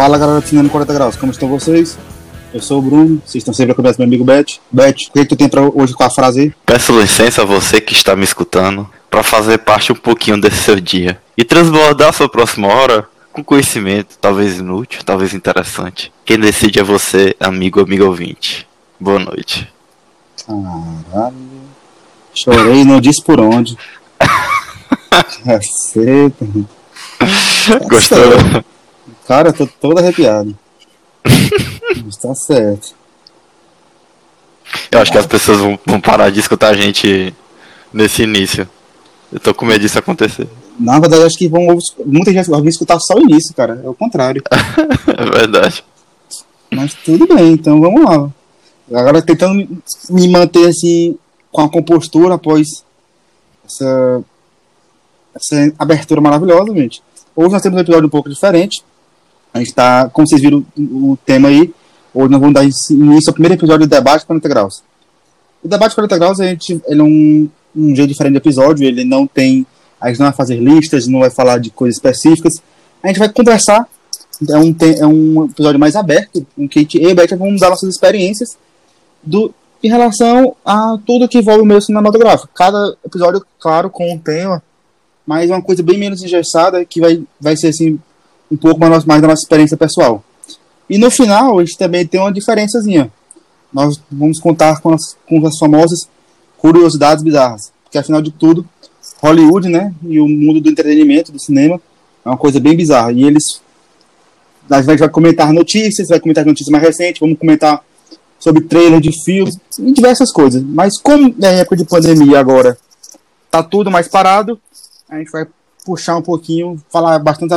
Fala galera do Cinema 40 Graus, como estão vocês? Eu sou o Bruno, vocês estão sempre acompanhando meu amigo Bet. Bet, o que, é que tu tem pra hoje com a frase aí? Peço licença a você que está me escutando para fazer parte um pouquinho desse seu dia e transbordar sua próxima hora com conhecimento, talvez inútil, talvez interessante. Quem decide é você, amigo, amigo ouvinte. Boa noite. Caralho. Chorei, não disse por onde. Caceta. Gostou? Cara, eu tô todo arrepiado. Mas tá certo. Eu acho que as pessoas vão, vão parar de escutar a gente nesse início. Eu tô com medo disso acontecer. Na verdade, acho que vão, muita gente vai escutar só o início, cara. É o contrário. é verdade. Mas tudo bem, então vamos lá. Agora tentando me manter assim com a compostura após essa, essa abertura maravilhosa, gente. Hoje nós temos um episódio um pouco diferente. A gente tá, como vocês viram o tema aí, hoje nós vamos dar início ao primeiro episódio do Debate 40 Graus. O Debate 40 Graus, a gente, ele é um, um jeito diferente de episódio, ele não tem, a gente não vai fazer listas, não vai falar de coisas específicas, a gente vai conversar, é um, é um episódio mais aberto, em que a gente, eu e a Beth vamos dar nossas experiências do, em relação a tudo que envolve o meio cinematográfico. Cada episódio, claro, com um tema, mas uma coisa bem menos engessada, que vai, vai ser assim, um pouco mais, mais da nossa experiência pessoal. E no final, a gente também tem uma diferençazinha. Nós vamos contar com as, com as famosas curiosidades bizarras. Porque, afinal de tudo, Hollywood, né, e o mundo do entretenimento, do cinema, é uma coisa bem bizarra. E eles. A gente vai comentar notícias, vai comentar notícias mais recentes, vamos comentar sobre trailer de filmes e diversas coisas. Mas como é época de pandemia agora, tá tudo mais parado, a gente vai puxar um pouquinho, falar bastante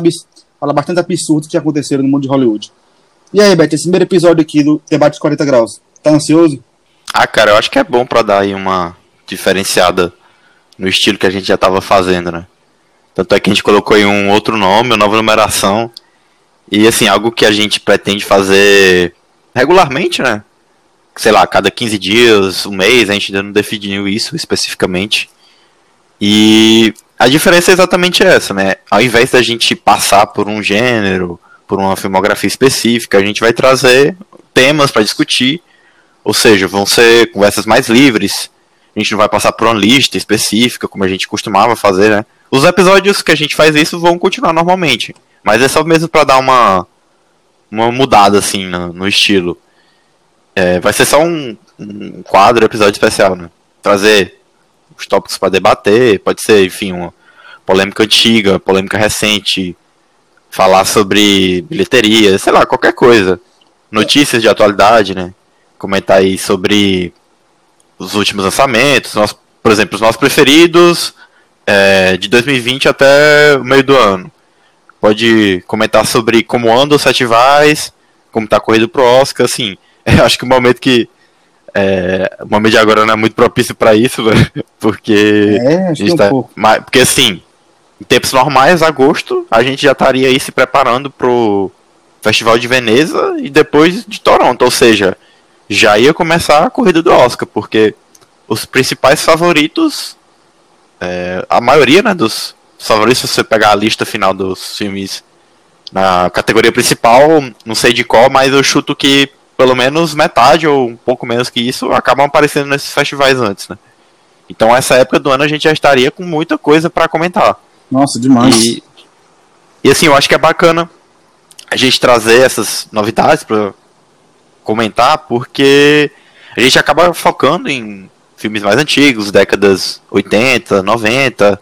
fala bastante absurdo que aconteceram no mundo de Hollywood. E aí, Beth, esse primeiro episódio aqui do Debate 40 Graus, tá ansioso? Ah, cara, eu acho que é bom para dar aí uma diferenciada no estilo que a gente já tava fazendo, né? Tanto é que a gente colocou aí um outro nome, uma nova numeração. E assim, algo que a gente pretende fazer regularmente, né? Sei lá, cada 15 dias, um mês, a gente ainda não definiu isso especificamente. E a diferença é exatamente essa, né? Ao invés da gente passar por um gênero, por uma filmografia específica, a gente vai trazer temas para discutir, ou seja, vão ser conversas mais livres. A gente não vai passar por uma lista específica, como a gente costumava fazer, né? Os episódios que a gente faz isso vão continuar normalmente, mas é só mesmo para dar uma uma mudada assim no, no estilo. É, vai ser só um, um quadro, episódio especial, né? Trazer os tópicos para debater, pode ser, enfim, uma polêmica antiga, polêmica recente, falar sobre bilheteria, sei lá, qualquer coisa. Notícias de atualidade, né? Comentar aí sobre os últimos lançamentos, nós, por exemplo, os nossos preferidos é, de 2020 até o meio do ano. Pode comentar sobre como andam os festivais, como tá corrido pro Oscar, assim. acho que o momento que é, o momento de agora não é muito propício para isso, porque é, a gente tá, um mas, porque assim, em tempos normais, agosto, a gente já estaria aí se preparando pro Festival de Veneza e depois de Toronto, ou seja, já ia começar a corrida do Oscar, porque os principais favoritos, é, a maioria né, dos favoritos, se você pegar a lista final dos filmes na categoria principal, não sei de qual, mas eu chuto que pelo menos metade ou um pouco menos que isso acabam aparecendo nesses festivais antes, né? Então essa época do ano a gente já estaria com muita coisa para comentar. Nossa, demais. E, e assim, eu acho que é bacana a gente trazer essas novidades para comentar, porque a gente acaba focando em filmes mais antigos, décadas 80, 90.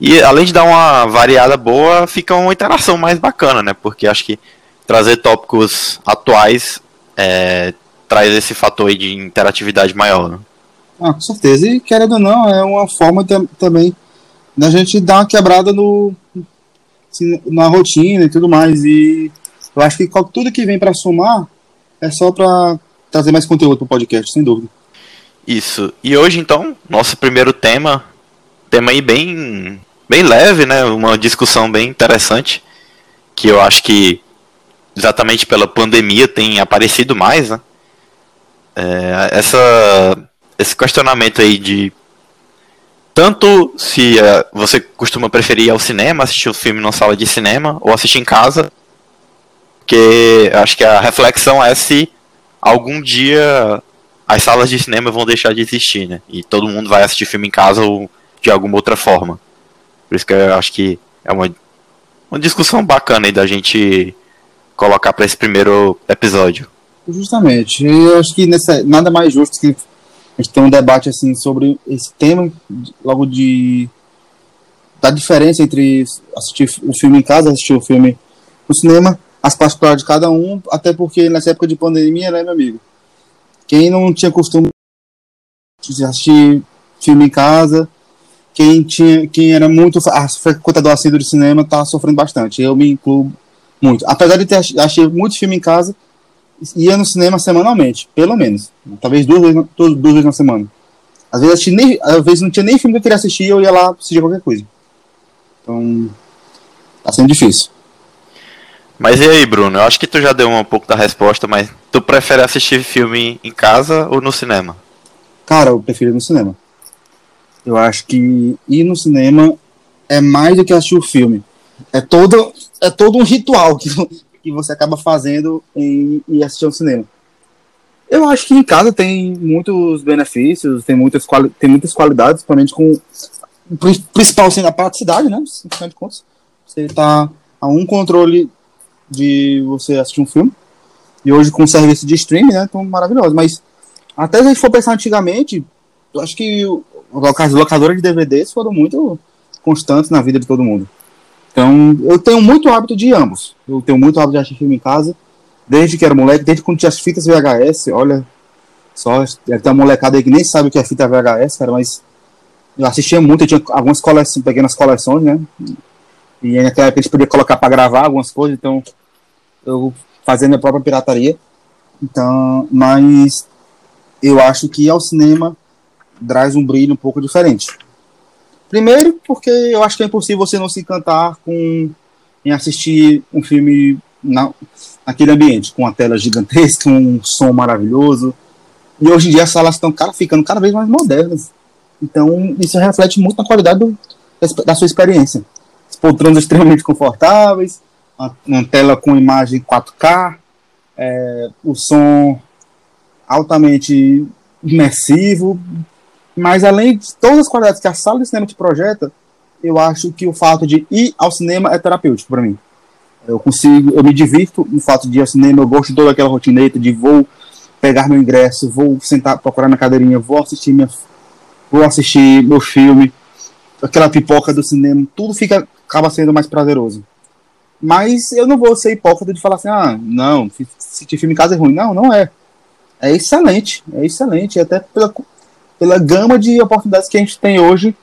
E além de dar uma variada boa, fica uma interação mais bacana, né? Porque acho que trazer tópicos atuais é, traz esse fator aí de interatividade maior. Né? Ah, com certeza. E querendo ou não, é uma forma também da gente dar uma quebrada no, assim, na rotina e tudo mais. E eu acho que tudo que vem para somar é só para trazer mais conteúdo para o podcast, sem dúvida. Isso. E hoje, então, nosso primeiro tema, tema aí bem, bem leve, né? Uma discussão bem interessante, que eu acho que exatamente pela pandemia tem aparecido mais, né? É, essa, esse questionamento aí de tanto se é, você costuma preferir ir ao cinema, assistir o filme numa sala de cinema, ou assistir em casa, Porque acho que a reflexão é se algum dia as salas de cinema vão deixar de existir, né? E todo mundo vai assistir filme em casa ou de alguma outra forma. Por isso que eu acho que é uma, uma discussão bacana aí da gente colocar para esse primeiro episódio. Justamente. Eu acho que nessa, nada mais justo que a gente ter um debate assim sobre esse tema, logo de da diferença entre assistir o filme em casa, assistir o filme no cinema, as particularidades de cada um, até porque nessa época de pandemia, né, meu amigo? Quem não tinha costume de assistir filme em casa, quem tinha, quem era muito frequentador assíduo de cinema, tá sofrendo bastante. Eu me incluo muito. Apesar de ter assistido muitos filmes em casa, ia no cinema semanalmente, pelo menos. Talvez duas vezes, duas, duas vezes na semana. Às vezes, nem, às vezes não tinha nem filme que eu queria assistir, eu ia lá assistir qualquer coisa. Então, tá sendo difícil. Mas e aí, Bruno? Eu acho que tu já deu um pouco da resposta, mas tu prefere assistir filme em casa ou no cinema? Cara, eu prefiro no cinema. Eu acho que ir no cinema é mais do que assistir o filme. É todo, é todo um ritual que, que você acaba fazendo em, em assistir ao cinema. Eu acho que em casa tem muitos benefícios, tem muitas, quali tem muitas qualidades, principalmente com o principal sendo a praticidade, né? Afinal de contas, você está a um controle de você assistir um filme. E hoje com o serviço de streaming, né? Então maravilhoso. Mas até se a gente for pensar antigamente, eu acho que as locadoras de DVDs foram muito constantes na vida de todo mundo. Então, eu tenho muito hábito de ambos. Eu tenho muito hábito de assistir filme em casa, desde que era moleque, desde quando tinha as fitas VHS. Olha, só deve ter uma molecada aí que nem sabe o que é fita VHS, cara, mas eu assistia muito, eu tinha algumas coleções, pequenas coleções, né? E naquela época a gente podia colocar para gravar algumas coisas, então eu fazia minha própria pirataria. Então, mas eu acho que ao cinema traz um brilho um pouco diferente. Primeiro, porque eu acho que é impossível você não se encantar com em assistir um filme na, naquele ambiente, com a tela gigantesca, um som maravilhoso. E hoje em dia as salas estão cara, ficando cada vez mais modernas. Então, isso reflete muito na qualidade do, da sua experiência. As poltronas extremamente confortáveis, uma, uma tela com imagem 4K, é, o som altamente imersivo, mas além de todas as qualidades que a sala de cinema te projeta, eu acho que o fato de ir ao cinema é terapêutico para mim. Eu consigo, eu me divirto no fato de ir ao cinema, eu gosto de toda aquela rotineta de vou pegar meu ingresso, vou sentar, procurar minha cadeirinha, vou assistir minha, vou assistir meu filme, aquela pipoca do cinema, tudo fica acaba sendo mais prazeroso. Mas eu não vou ser hipócrita de falar assim, ah, não, assistir filme em casa é ruim. Não, não é. É excelente, é excelente, até pela, pela gama de oportunidades que a gente tem hoje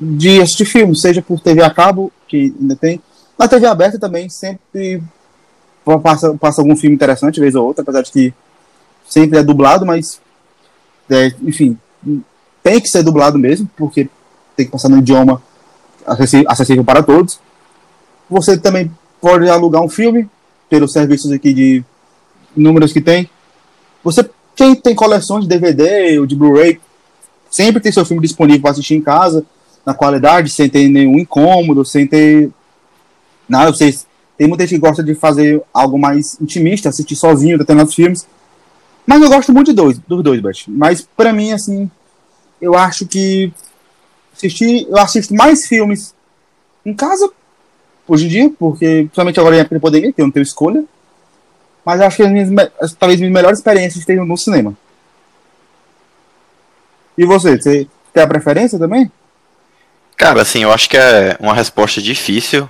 de assistir filmes, seja por TV a cabo, que ainda tem, na TV aberta também sempre passa, passa algum filme interessante, vez ou outra, apesar de que sempre é dublado, mas é, enfim, tem que ser dublado mesmo, porque tem que passar no idioma acessível para todos. Você também pode alugar um filme pelos serviços aqui de números que tem. Você, quem tem coleções de DVD ou de Blu-ray, sempre tem seu filme disponível para assistir em casa, na qualidade, sem ter nenhum incômodo, sem ter nada. Vocês, tem muita gente que gosta de fazer algo mais intimista, assistir sozinho determinados filmes. Mas eu gosto muito de dois, dos dois, Bert. Mas para mim, assim, eu acho que assistir, eu assisto mais filmes em casa hoje em dia, porque principalmente agora em época de pandemia, que eu não tenho escolha. Mas acho que as minhas, talvez minhas melhores experiências estejam no cinema. E você, você tem a preferência também? Cara, assim, eu acho que é uma resposta difícil.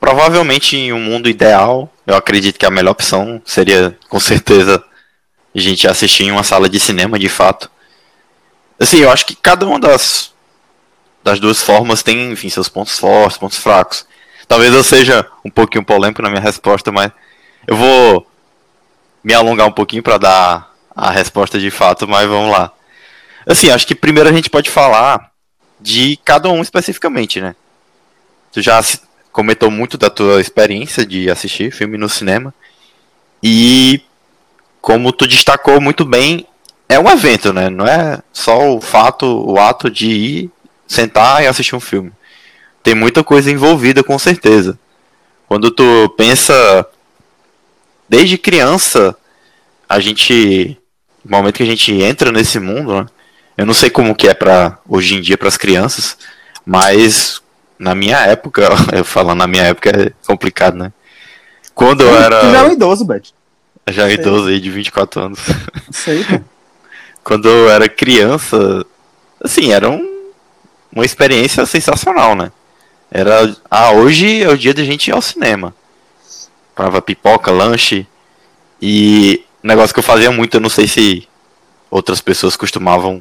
Provavelmente em um mundo ideal, eu acredito que a melhor opção seria, com certeza, a gente assistir em uma sala de cinema, de fato. Assim, eu acho que cada uma das, das duas formas tem, enfim, seus pontos fortes, pontos fracos. Talvez eu seja um pouquinho polêmico na minha resposta, mas eu vou me alongar um pouquinho para dar a resposta de fato, mas vamos lá. Assim, acho que primeiro a gente pode falar de cada um especificamente, né? Tu já comentou muito da tua experiência de assistir filme no cinema. E como tu destacou muito bem, é um evento, né? Não é só o fato, o ato de ir, sentar e assistir um filme tem muita coisa envolvida com certeza. Quando tu pensa desde criança, a gente. No momento que a gente entra nesse mundo, né? Eu não sei como que é para hoje em dia para as crianças, mas na minha época, eu falando na minha época é complicado, né? Quando eu era. Tu já é um idoso, Beth. Já é um idoso aí de 24 anos. Isso aí, pô. Quando eu era criança, assim, era um, uma experiência sensacional, né? Era. Ah, hoje é o dia da gente ir ao cinema. Prova pipoca, lanche. E negócio que eu fazia muito, eu não sei se outras pessoas costumavam.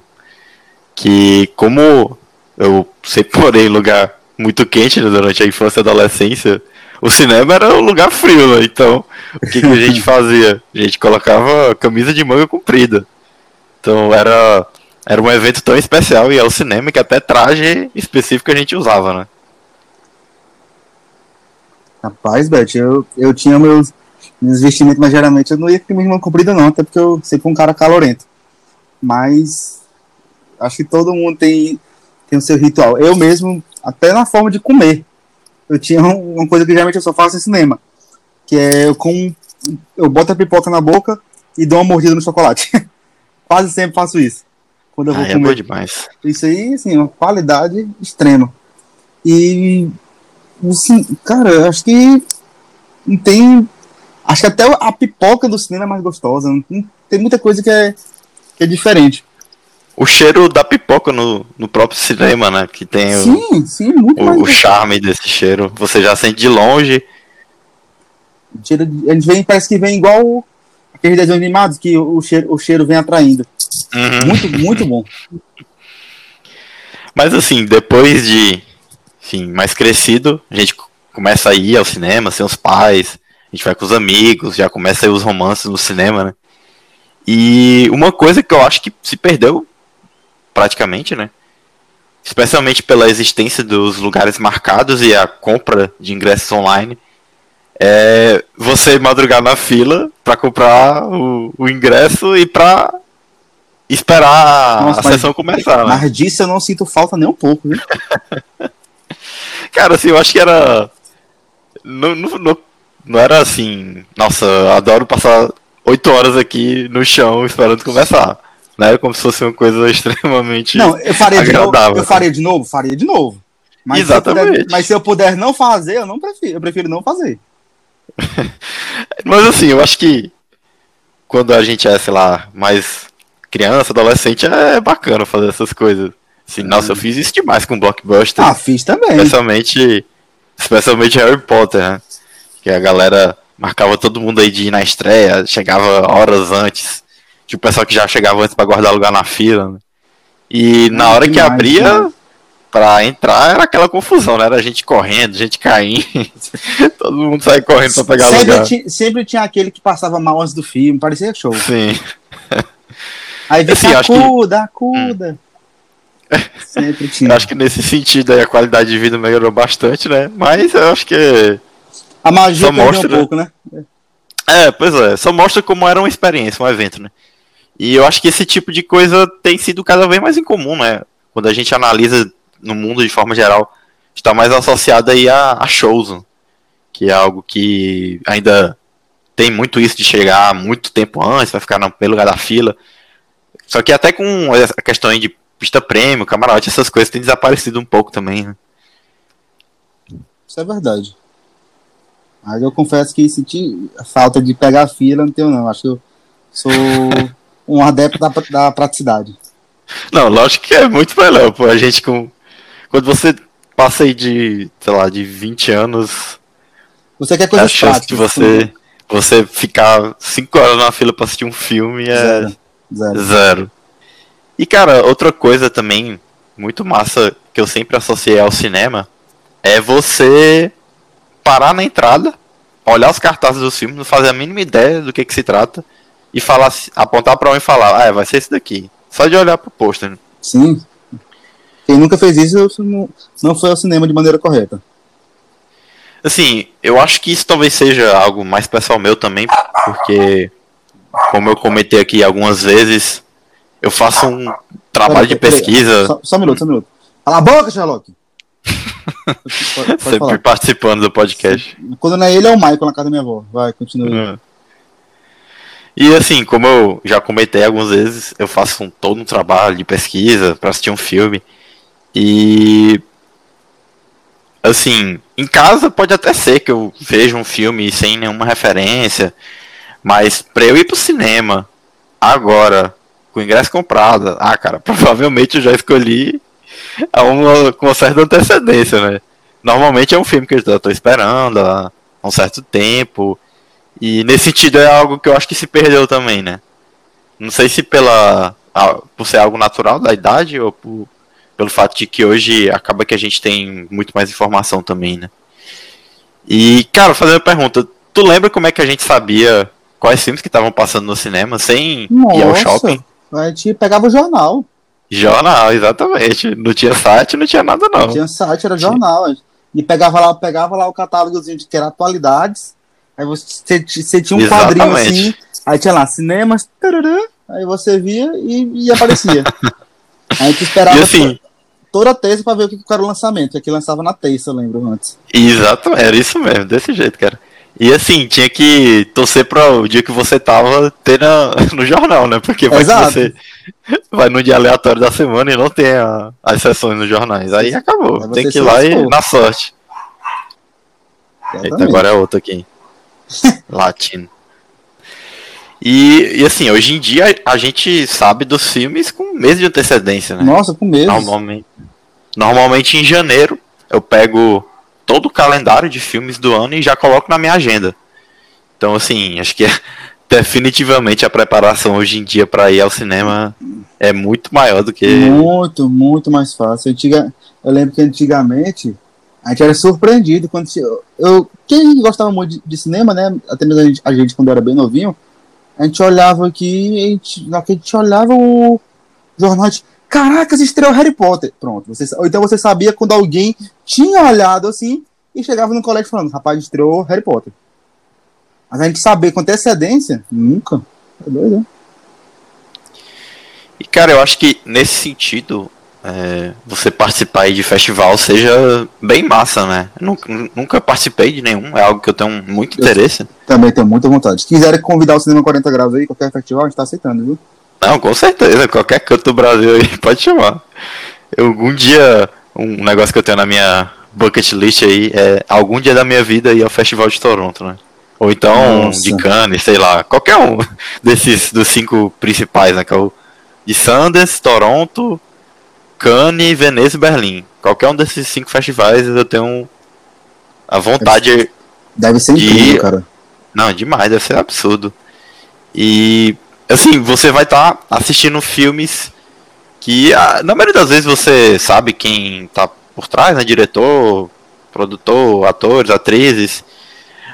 Que como eu sempre morei em lugar muito quente né, durante a infância e adolescência, o cinema era um lugar frio, né? Então, o que, que a gente fazia? A gente colocava camisa de manga comprida. Então era, era um evento tão especial e é o cinema que até traje específico a gente usava, né? Rapaz, Beth, eu, eu tinha meus, meus vestimentos, mas geralmente eu não ia com camisa de manga comprida, não, até porque eu sempre fui um cara calorento. Mas acho que todo mundo tem, tem o seu ritual. Eu mesmo, até na forma de comer eu tinha uma coisa que geralmente eu só faço em cinema, que é eu com eu boto a pipoca na boca e dou uma mordida no chocolate. Quase sempre faço isso. Quando eu vou ah, comer. É demais. Isso aí, assim, uma qualidade extrema. E assim, cara, eu acho que não tem. Acho que até a pipoca do cinema é mais gostosa. Não, tem muita coisa que é, que é diferente o cheiro da pipoca no, no próprio cinema, né? Que tem sim, o, sim, muito o, o charme desse cheiro. Você já sente de longe. A gente vem, parece que vem igual aqueles desenhos animados que o cheiro, o cheiro vem atraindo. Uhum. Muito, muito bom. Mas assim, depois de enfim, mais crescido, a gente começa a ir ao cinema, sem os pais, a gente vai com os amigos, já começa a ir os romances no cinema, né? E uma coisa que eu acho que se perdeu praticamente, né? Especialmente pela existência dos lugares marcados e a compra de ingressos online. É você madrugar na fila para comprar o, o, ingresso e para esperar Nossa, a sessão começar. Né? Mas disso eu não sinto falta nem um pouco, viu? Cara, assim, eu acho que era. Não, não, não, era assim. Nossa, adoro passar oito horas aqui no chão esperando começar né? Como se fosse uma coisa extremamente não, eu faria. De novo, eu faria de novo? Faria de novo. Mas Exatamente. Se puder, mas se eu puder não fazer, eu não prefiro. Eu prefiro não fazer. mas assim, eu acho que quando a gente é, sei lá, mais criança, adolescente, é bacana fazer essas coisas. Assim, nossa, eu fiz isso demais com Blockbuster. Ah, fiz também. Especialmente, especialmente Harry Potter, né? Que a galera marcava todo mundo aí de ir na estreia, chegava horas antes. Tipo, o pessoal que já chegava antes para guardar lugar na fila. Né? E na hora que abria né? para entrar era aquela confusão, né? Era gente correndo, gente caindo. Todo mundo saia correndo para pegar sempre lugar. Tinha, sempre tinha aquele que passava mal antes do filme, parecia show. Sim. Aí vinha assim, acuda, que... acuda. Hum. Sempre tinha. Acho que nesse sentido aí a qualidade de vida melhorou bastante, né? Mas eu acho que. A magia mostra um pouco, né? É, pois é. Só mostra como era uma experiência, um evento, né? E eu acho que esse tipo de coisa tem sido cada vez mais incomum, né? Quando a gente analisa no mundo de forma geral, está mais associado aí a, a shows, né? que é algo que ainda tem muito isso de chegar muito tempo antes, vai ficar no primeiro lugar da fila. Só que até com a questão de pista prêmio, camarote, essas coisas têm desaparecido um pouco também, né? Isso é verdade. Mas eu confesso que senti falta de pegar a fila, não tenho não. Acho que eu sou um adepto da, da praticidade. Não, lógico que é muito melhor, pô. A gente com. Quando você passa aí de, sei lá, de 20 anos. Você quer coisa a chance práticas, de você, você ficar 5 horas na fila pra assistir um filme é. Zero. Zero. Zero. E, cara, outra coisa também muito massa que eu sempre associei ao cinema é você parar na entrada, olhar os cartazes do filme, não fazer a mínima ideia do que, que se trata e falar, apontar para um e falar, ah, é, vai ser esse daqui. Só de olhar pro pôster. Sim. Quem nunca fez isso não, não foi ao cinema de maneira correta. Assim, eu acho que isso talvez seja algo mais pessoal meu também, porque, como eu comentei aqui algumas vezes, eu faço um trabalho de pesquisa. Só, só, um minuto, só um minuto. Cala a boca, Sherlock! pode, pode Sempre falar. participando do podcast. Quando não é ele, é o Michael na casa da minha avó. Vai, continua. É. E assim, como eu já comentei algumas vezes, eu faço um, todo um trabalho de pesquisa para assistir um filme. E assim, em casa pode até ser que eu veja um filme sem nenhuma referência, mas para eu ir pro cinema agora, com ingresso comprado, ah, cara, provavelmente eu já escolhi uma, com uma certa antecedência, né? Normalmente é um filme que eu já tô esperando há um certo tempo. E nesse sentido é algo que eu acho que se perdeu também, né? Não sei se pela por ser algo natural da idade ou por, pelo fato de que hoje acaba que a gente tem muito mais informação também, né? E, cara, fazendo uma pergunta, tu lembra como é que a gente sabia quais filmes que estavam passando no cinema sem Nossa, ir ao shopping? A gente pegava o jornal. Jornal, exatamente. Não tinha site, não tinha nada não. Não tinha site, era jornal. E pegava lá, pegava lá o catálogozinho de que era atualidades Aí você, você tinha um Exatamente. quadrinho assim, aí tinha lá, cinemas, tarará, aí você via e, e aparecia. aí tu esperava assim, toda terça pra ver o que, era o lançamento, que aqui lançava na terça, eu lembro antes. Exatamente, era isso mesmo, desse jeito, cara. E assim, tinha que torcer para o dia que você tava ter na, no jornal, né? Porque vai você vai no dia aleatório da semana e não tem a, as sessões nos jornais. Aí acabou. Aí tem que ir lá e na sorte. Eita, agora é outro aqui. Latino. E, e, assim, hoje em dia a gente sabe dos filmes com mês de antecedência, né? Nossa, com mês. Normalmente, normalmente em janeiro eu pego todo o calendário de filmes do ano e já coloco na minha agenda. Então, assim, acho que é, definitivamente a preparação hoje em dia para ir ao cinema é muito maior do que. Muito, muito mais fácil. Eu, eu lembro que antigamente a gente era surpreendido quando eu, eu quem gostava muito de, de, cinema, né? Até mesmo a gente, a gente, quando era bem novinho, a gente olhava aqui, a gente, que a gente olhava o jornal, caracas, estreou Harry Potter. Pronto. Você, ou então você sabia quando alguém tinha olhado assim e chegava no colégio falando, rapaz, estreou Harry Potter. Mas a gente saber com antecedência, nunca. É doido, né? E cara, eu acho que nesse sentido, é, você participar de festival seja bem massa, né? Nunca, nunca, participei de nenhum, é algo que eu tenho muito interesse. Eu também tenho muita vontade. Se quiserem convidar o Cinema 40 Graus aí, qualquer festival, a gente tá aceitando, viu? Não, com certeza, qualquer canto do Brasil aí, pode chamar. Eu, algum dia, um negócio que eu tenho na minha bucket list aí é algum dia da minha vida ir ao Festival de Toronto, né? Ou então Nossa. de Cannes, sei lá, qualquer um desses dos cinco principais, né? Que é o de Sundance, Toronto, Cannes, Veneza e Berlim. Qualquer um desses cinco festivais eu tenho a vontade deve ser, incrível, cara. Não, demais, deve ser absurdo. E assim, você vai estar tá assistindo filmes que ah, na maioria das vezes você sabe quem tá por trás, né, diretor, produtor, atores, atrizes.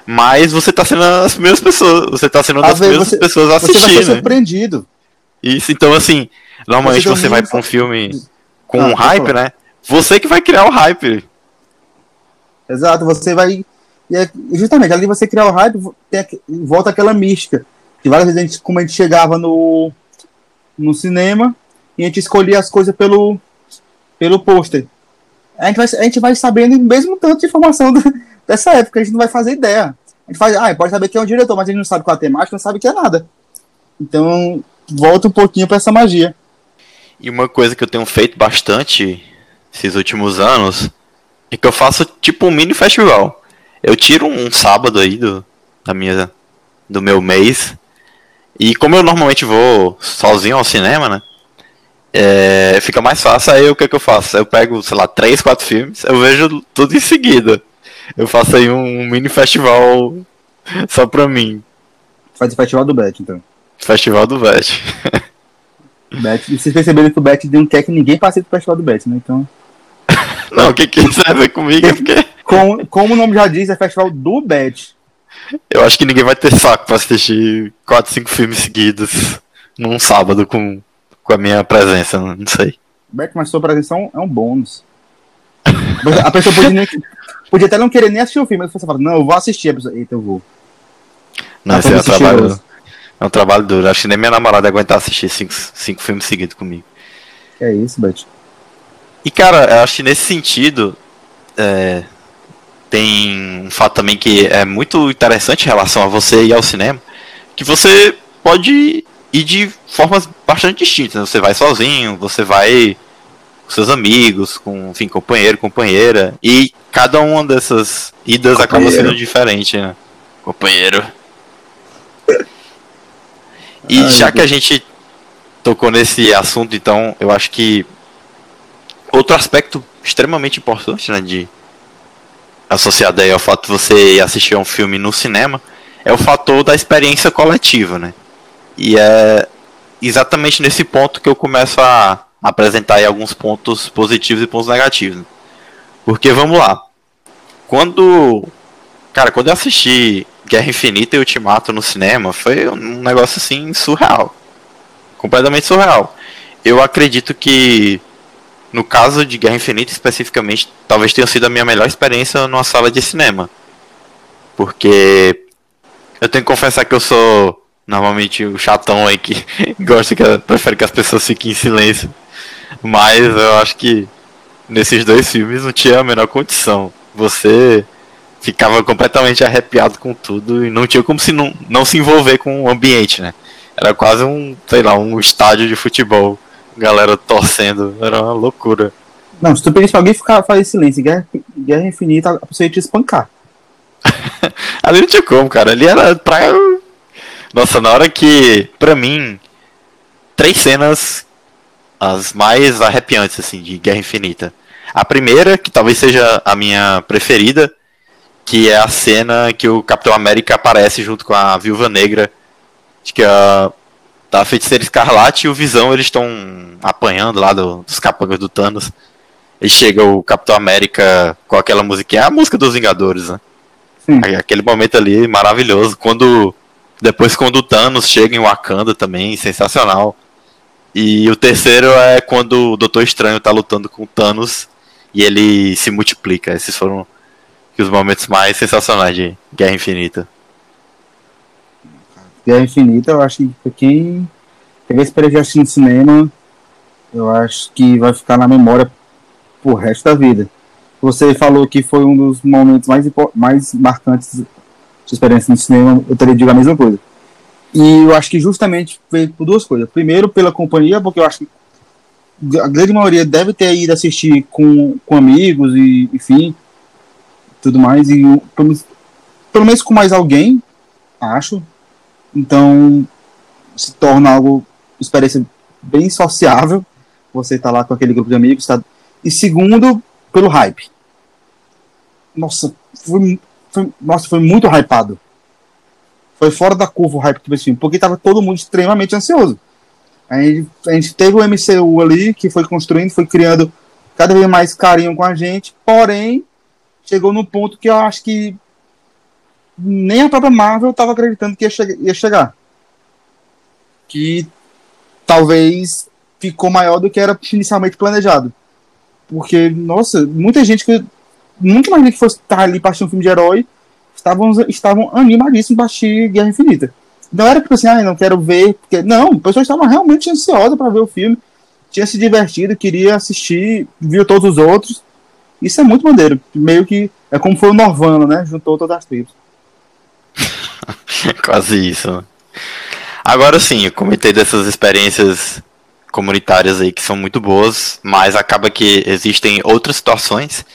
Mas você tá sendo as primeiras pessoas, você tá sendo uma das primeiras você, pessoas a assistir, você vai ser né? surpreendido. Isso, então assim, normalmente você, você vai para um filme com ah, um hype, né? Você que vai criar o hype. Exato, você vai. E é, justamente, além de você criar o hype, tem, volta aquela mística. Que várias vezes, a gente, como a gente chegava no, no cinema e a gente escolhia as coisas pelo, pelo pôster. A gente, vai, a gente vai sabendo mesmo tanto de informação do, dessa época, a gente não vai fazer ideia. A gente faz, ah, pode saber que é um diretor, mas a gente não sabe qual é a temática, não sabe que é nada. Então, volta um pouquinho para essa magia. E uma coisa que eu tenho feito bastante esses últimos anos é que eu faço tipo um mini festival. Eu tiro um sábado aí do, da minha, do meu mês. E como eu normalmente vou sozinho ao cinema, né? É, fica mais fácil. Aí o que, que eu faço? Eu pego, sei lá, três, quatro filmes, eu vejo tudo em seguida. Eu faço aí um mini festival só pra mim. Faz o festival do Bet, então. Festival do Bet. Bet. Vocês perceberam que o Bet não quer que ninguém passe pro festival do Bet, né? Então. Não, o que quiser ver comigo é porque. Como, como o nome já diz, é festival do Bet. Eu acho que ninguém vai ter saco pra assistir 4, 5 filmes seguidos num sábado com, com a minha presença, não sei. Bet, mas sua presença é um, é um bônus. A pessoa podia, nem, podia até não querer nem assistir o filme, mas você fala, não, eu vou assistir. A pessoa, eita, eu vou. Não, esse é o trabalho. É um trabalho duro. Acho que nem minha namorada aguentar assistir cinco, cinco filmes seguidos comigo. É isso, Beth. E cara, eu acho que nesse sentido é, tem um fato também que é muito interessante em relação a você ir ao cinema, que você pode ir de formas bastante distintas. Né? Você vai sozinho, você vai com seus amigos, com, enfim, companheiro, companheira. E cada uma dessas idas acaba sendo diferente, né? Companheiro. E Ai, já que a gente tocou nesse assunto, então, eu acho que outro aspecto extremamente importante, né, de associado aí ao fato de você assistir a um filme no cinema, é o fator da experiência coletiva, né? E é exatamente nesse ponto que eu começo a apresentar aí alguns pontos positivos e pontos negativos. Porque vamos lá. Quando. Cara, quando eu assisti Guerra Infinita e Ultimato no cinema, foi um negócio assim surreal. Completamente surreal. Eu acredito que no caso de Guerra Infinita especificamente, talvez tenha sido a minha melhor experiência numa sala de cinema. Porque eu tenho que confessar que eu sou normalmente o chatão aí que gosta que prefere que as pessoas fiquem em silêncio. Mas eu acho que nesses dois filmes não tinha a menor condição. Você ficava completamente arrepiado com tudo e não tinha como se não, não se envolver com o ambiente, né? Era quase um, sei lá, um estádio de futebol galera torcendo. Era uma loucura. Não, se tu pedisse pra alguém ficar, fazer silêncio, guerra, guerra infinita, a pessoa ia te espancar. Ali não tinha como, cara. Ali era pra. Nossa, na hora que, pra mim, três cenas as mais arrepiantes, assim, de Guerra Infinita. A primeira, que talvez seja a minha preferida, que é a cena que o Capitão América aparece junto com a Viúva Negra. Acho que é a Tá, a Feiticeira Escarlate e o Visão, eles estão apanhando lá do, dos capangas do Thanos. E chega o Capitão América com aquela musiquinha, a música dos Vingadores, né? Sim. Aquele momento ali maravilhoso. Quando. Depois quando o Thanos chega em Wakanda também, sensacional. E o terceiro é quando o Doutor Estranho tá lutando com o Thanos e ele se multiplica. Esses foram os momentos mais sensacionais de Guerra Infinita. Guerra Infinita, eu acho que quem teve a experiência de assistir no cinema, eu acho que vai ficar na memória pro resto da vida. Você falou que foi um dos momentos mais, mais marcantes de experiência no cinema, eu teria dito a mesma coisa. E eu acho que justamente foi por duas coisas. Primeiro, pela companhia, porque eu acho que a grande maioria deve ter ido assistir com, com amigos e, enfim, tudo mais. E pelo, pelo menos com mais alguém, acho. Então, se torna algo, experiência bem sociável. Você tá lá com aquele grupo de amigos. Tá... E segundo, pelo hype. Nossa, foi, foi, nossa, foi muito hypado. Foi fora da curva o hype do filme, porque tava todo mundo extremamente ansioso. A gente, a gente teve o MCU ali, que foi construindo, foi criando cada vez mais carinho com a gente, porém, chegou no ponto que eu acho que nem a própria Marvel estava acreditando que ia, che ia chegar. Que talvez ficou maior do que era inicialmente planejado. Porque, nossa, muita gente que nunca imaginei que fosse estar ali para um filme de herói estavam, estavam animadíssimos para assistir Guerra Infinita. Não era tipo assim, ah, não quero ver. Porque... Não, pessoas estavam realmente ansiosas para ver o filme, tinha se divertido, queria assistir, viu todos os outros. Isso é muito maneiro. Meio que é como foi o Norvana, né? Juntou todas as tribos. Quase isso. Agora sim, eu comentei dessas experiências comunitárias aí que são muito boas, mas acaba que existem outras situações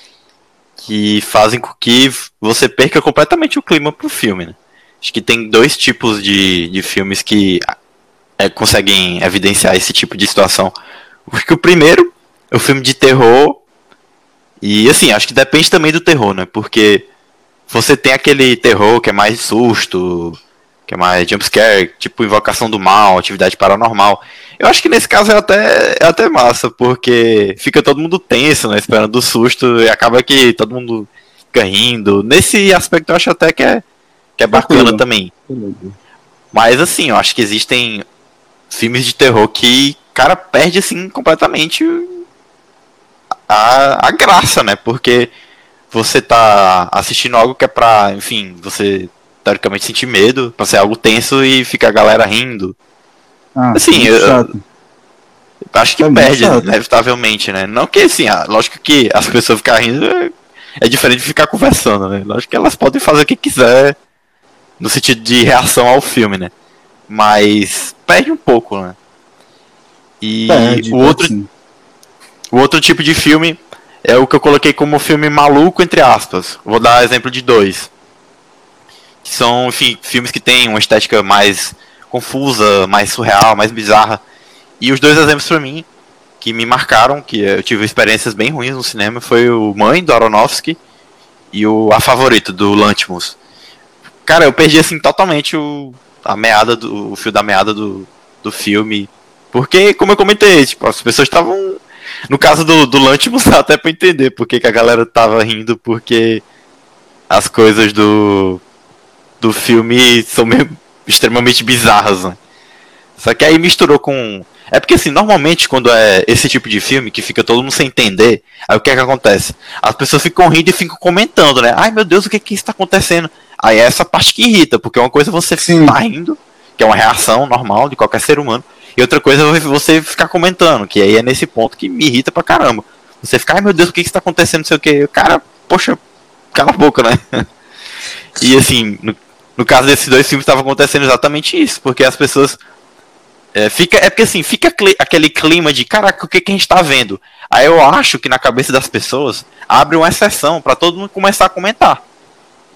que fazem com que você perca completamente o clima pro filme. Né? Acho que tem dois tipos de, de filmes que é, conseguem evidenciar esse tipo de situação. Porque o primeiro é o filme de terror. E assim, acho que depende também do terror, né? Porque você tem aquele terror que é mais susto, que é mais jumpscare, tipo Invocação do Mal, Atividade Paranormal. Eu acho que nesse caso é até, é até massa, porque fica todo mundo tenso, né, esperando o susto, e acaba que todo mundo fica rindo. Nesse aspecto eu acho até que é, que é bacana também. Mas assim, eu acho que existem filmes de terror que, cara, perde assim completamente a, a graça, né? Porque você tá assistindo algo que é pra, enfim, você teoricamente sentir medo, pra ser algo tenso e fica a galera rindo. Ah, assim, eu, eu, acho que é perde, inevitavelmente, né? Não que assim, ah, lógico que as pessoas ficarem rindo é, é diferente de ficar conversando, né? Lógico que elas podem fazer o que quiser no sentido de reação ao filme, né? mas perde um pouco, né? E Perde, o outro assim. o outro tipo de filme é o que eu coloquei como filme maluco, entre aspas. Vou dar exemplo de dois. Que são, enfim, filmes que têm uma estética mais confusa, mais surreal, mais bizarra. E os dois exemplos pra mim, que me marcaram, que eu tive experiências bem ruins no cinema, foi o Mãe, do Aronofsky, e o A Favorito, do Lantimos. Cara, eu perdi, assim, totalmente o, a meada do, o fio da meada do, do filme. Porque, como eu comentei, tipo, as pessoas estavam no caso do, do Lantimos, dá até pra entender porque que a galera tava rindo, porque as coisas do, do filme são meio extremamente bizarras, né? Só que aí misturou com. É porque assim, normalmente quando é esse tipo de filme que fica todo mundo sem entender, aí o que é que acontece? As pessoas ficam rindo e ficam comentando, né? Ai meu Deus, o que que está acontecendo? Aí é essa parte que irrita, porque uma coisa é você Sim. tá rindo, que é uma reação normal de qualquer ser humano, e outra coisa é você ficar comentando, que aí é nesse ponto que me irrita pra caramba. Você fica, ai meu Deus, o que que está acontecendo? Não sei o que. Cara, poxa, cala a boca, né? E assim, no, no caso desses dois filmes estava acontecendo exatamente isso, porque as pessoas é, fica, é porque assim, fica cli- aquele clima de caraca, o que, que a gente tá vendo? Aí eu acho que na cabeça das pessoas abre uma exceção pra todo mundo começar a comentar.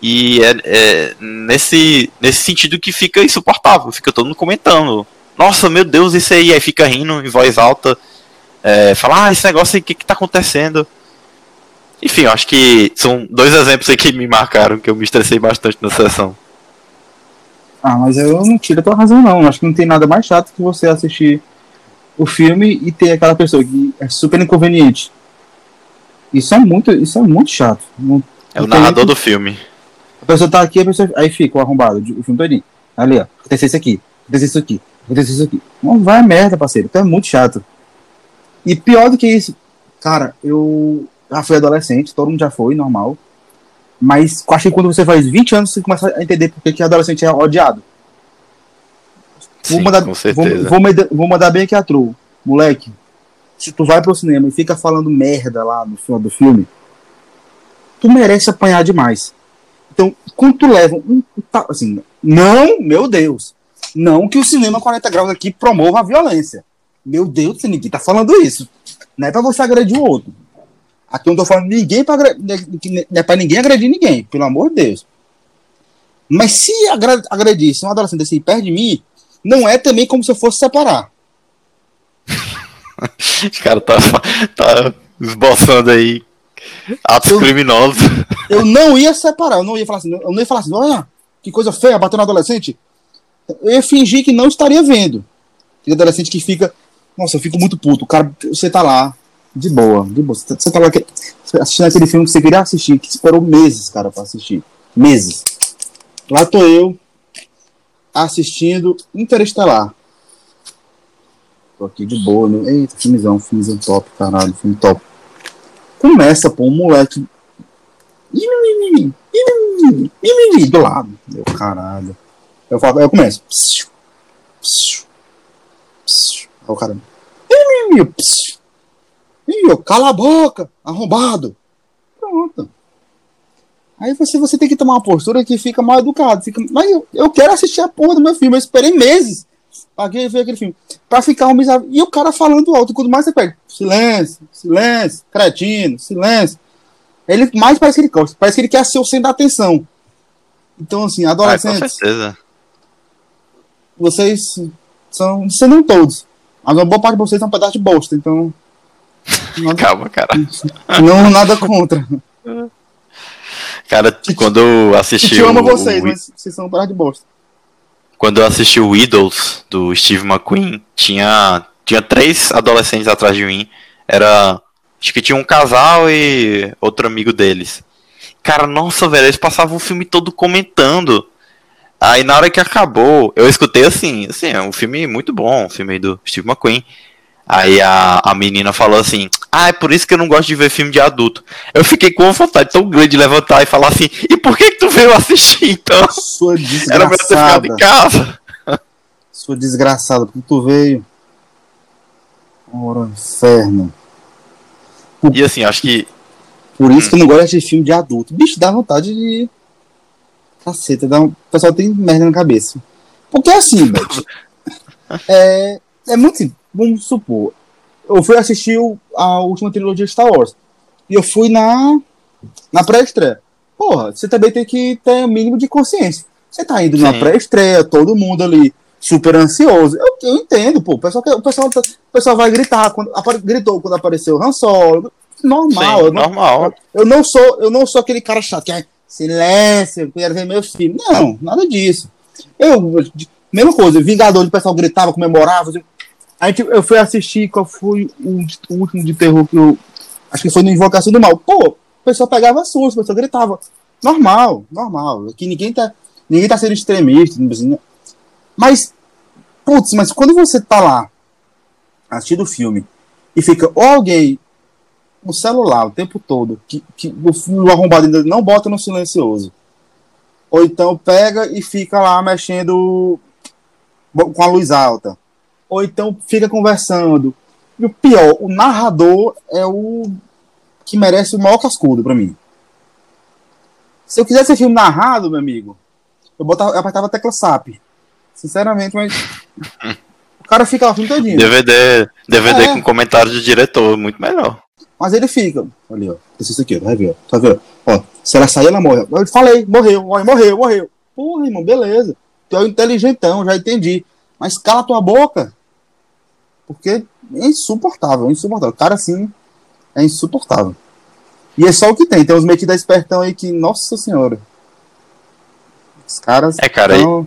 E é, é nesse, nesse sentido que fica insuportável, fica todo mundo comentando. Nossa, meu Deus, isso aí, aí fica rindo em voz alta, é, fala, ah, esse negócio aí, o que, que tá acontecendo? Enfim, eu acho que são dois exemplos aí que me marcaram, que eu me estressei bastante na sessão. Ah, mas eu não tiro a tua razão, não. Acho que não tem nada mais chato que você assistir o filme e ter aquela pessoa que é super inconveniente. Isso é muito, isso é muito chato. Não- É o narrador nem- do filme. A pessoa tá aqui, a pessoa, aí fica o arrombado, o filme todinho. Ali, ó, aconteceu isso aqui, aconteceu isso aqui, aconteceu isso aqui. Não vai merda, parceiro. Então é muito chato. E pior do que isso, cara, eu já fui adolescente, todo mundo já foi, normal. Mas acho que quando você faz 20 anos, você começa a entender por que adolescente é odiado. Sim, vou, mandar, com vou, certeza. vou, manda- vou mandar bem aqui a. Moleque, se tu vai pro cinema e fica falando merda lá no final do filme, tu merece apanhar demais. Então, quando tu leva um. Assim, não, meu Deus. Não que o cinema 40 graus aqui promova a violência. Meu Deus, ninguém tá falando isso. Não é pra você agredir o outro. Aqui eu não tô falando ninguém pra, agre- não é pra ninguém agredir ninguém, pelo amor de Deus. Mas se agra- agredir, se um adolescente desse aí perto de mim, não é também como se eu fosse separar. Os caras tá, tá esboçando aí atos Eu- criminosos. Eu não ia separar, eu não ia falar assim, eu não ia falar assim, olha, que coisa feia, bateu no adolescente. Eu ia fingir que não estaria vendo. Tem adolescente que fica, nossa, eu fico muito puto. O cara, você tá lá, de boa, de boa. Você tá lá que- assistindo aquele filme que você queria assistir, que esperou meses, cara, pra assistir. Meses. Lá tô eu, assistindo Interestelar. Tô aqui de boa, né? Eita, filmezão, filmezão top, caralho, filme top. Começa, pô, um moleque do lado. Meu caralho. Eu, falo, eu começo. Psiu, psiu, psiu. Aí o cara. Ih, eu, cala a boca, arrombado. Pronto. Aí você, você tem que tomar uma postura que fica mal educado. Fica, mas eu, eu quero assistir a porra do meu filme. Eu esperei meses pra ver aquele filme. Pra ficar um miserável. E o cara falando alto. Quanto mais você pega, silêncio, silêncio, cretino, silêncio. Ele mais parece que ele gosta, parece que ele quer ser o centro da atenção. Então, assim, Ah, com certeza. Vocês são. Vocês não todos. Mas uma boa parte de vocês é um pedaço de bosta, então. Nada, Calma, cara. não, nada contra. Cara, quando eu Eu assisti te amo o, vocês, o- mas vocês são um pedaço de bosta. quando eu assisti o Idols do Steve McQueen, tinha tinha três adolescentes atrás de mim. Era acho que tinha um casal e outro amigo deles. Cara, nossa, velho, eles passavam o filme todo comentando. Aí na hora que acabou, eu escutei assim, assim, é um filme muito bom, um filme do Steve McQueen. Aí a, a menina falou assim: Ah, é por isso que eu não gosto de ver filme de adulto. Eu fiquei com uma vontade tão grande de levantar e falar assim: E por que, que tu veio assistir então? Sua Era pra eu ter ficado desgraçada. em casa. Sua desgraçada, porque tu veio. Ora, inferno. E assim, acho que Por isso que eu não gosto de filme de adulto. Bicho, dá vontade de. Caceta, dá um... o pessoal tem merda na cabeça. Porque assim, Beth, é, é muito simples. Vamos supor, eu fui assistir a última trilogia de Star Wars. E eu fui na, na pré-estreia. Porra, você também tem que ter o mínimo de consciência. Você tá indo na Sim. pré-estreia, todo mundo ali super ansioso. Eu, eu entendo, pô. O pessoal, o, pessoal, tá- o pessoal vai gritar. Quando, gritou quando apareceu o Han Solo. Normal. Sim, eu, não, normal. eu, não sou, eu não sou aquele cara chato que é silêncio, eu quero ver meus filhos. Não, nada disso. Eu, mesma coisa, Vingador, o pessoal gritava, comemorava. A gente, eu fui assistir qual foi o, o último de terror que eu. Acho que foi no Invocação do Mal. Pô, o pessoal pegava susto, o pessoal gritava. Normal, normal. Aqui ninguém tá, ninguém tá sendo extremista. assim, né? Mas, putz, mas quando você tá lá assistindo o filme e fica ou alguém no celular o tempo todo, que, que o, o arrombado ainda não bota no silencioso, ou então pega e fica lá mexendo com a luz alta, ou então fica conversando. E o pior, o narrador é o que merece o maior cascudo pra mim. Se eu quisesse filme narrado, meu amigo, eu, botava, eu apertava a tecla SAP. Sinceramente, mas. o cara fica lá o filme todinho. DVD, DVD É. com comentário de diretor, muito melhor. Mas ele fica. Ali, ó. Isso aqui. Vai ver, ó. Tá vendo? Ó, se ela sair, ela morre. Eu falei, morreu, ó, morreu, morreu. Porra, irmão, beleza. Tu é inteligentão, já entendi. Mas cala tua boca. Porque é insuportável, é insuportável. O cara assim é insuportável. E é só o que tem. Tem uns metidos espertão aí que, nossa senhora. Os caras. É, cara, tão-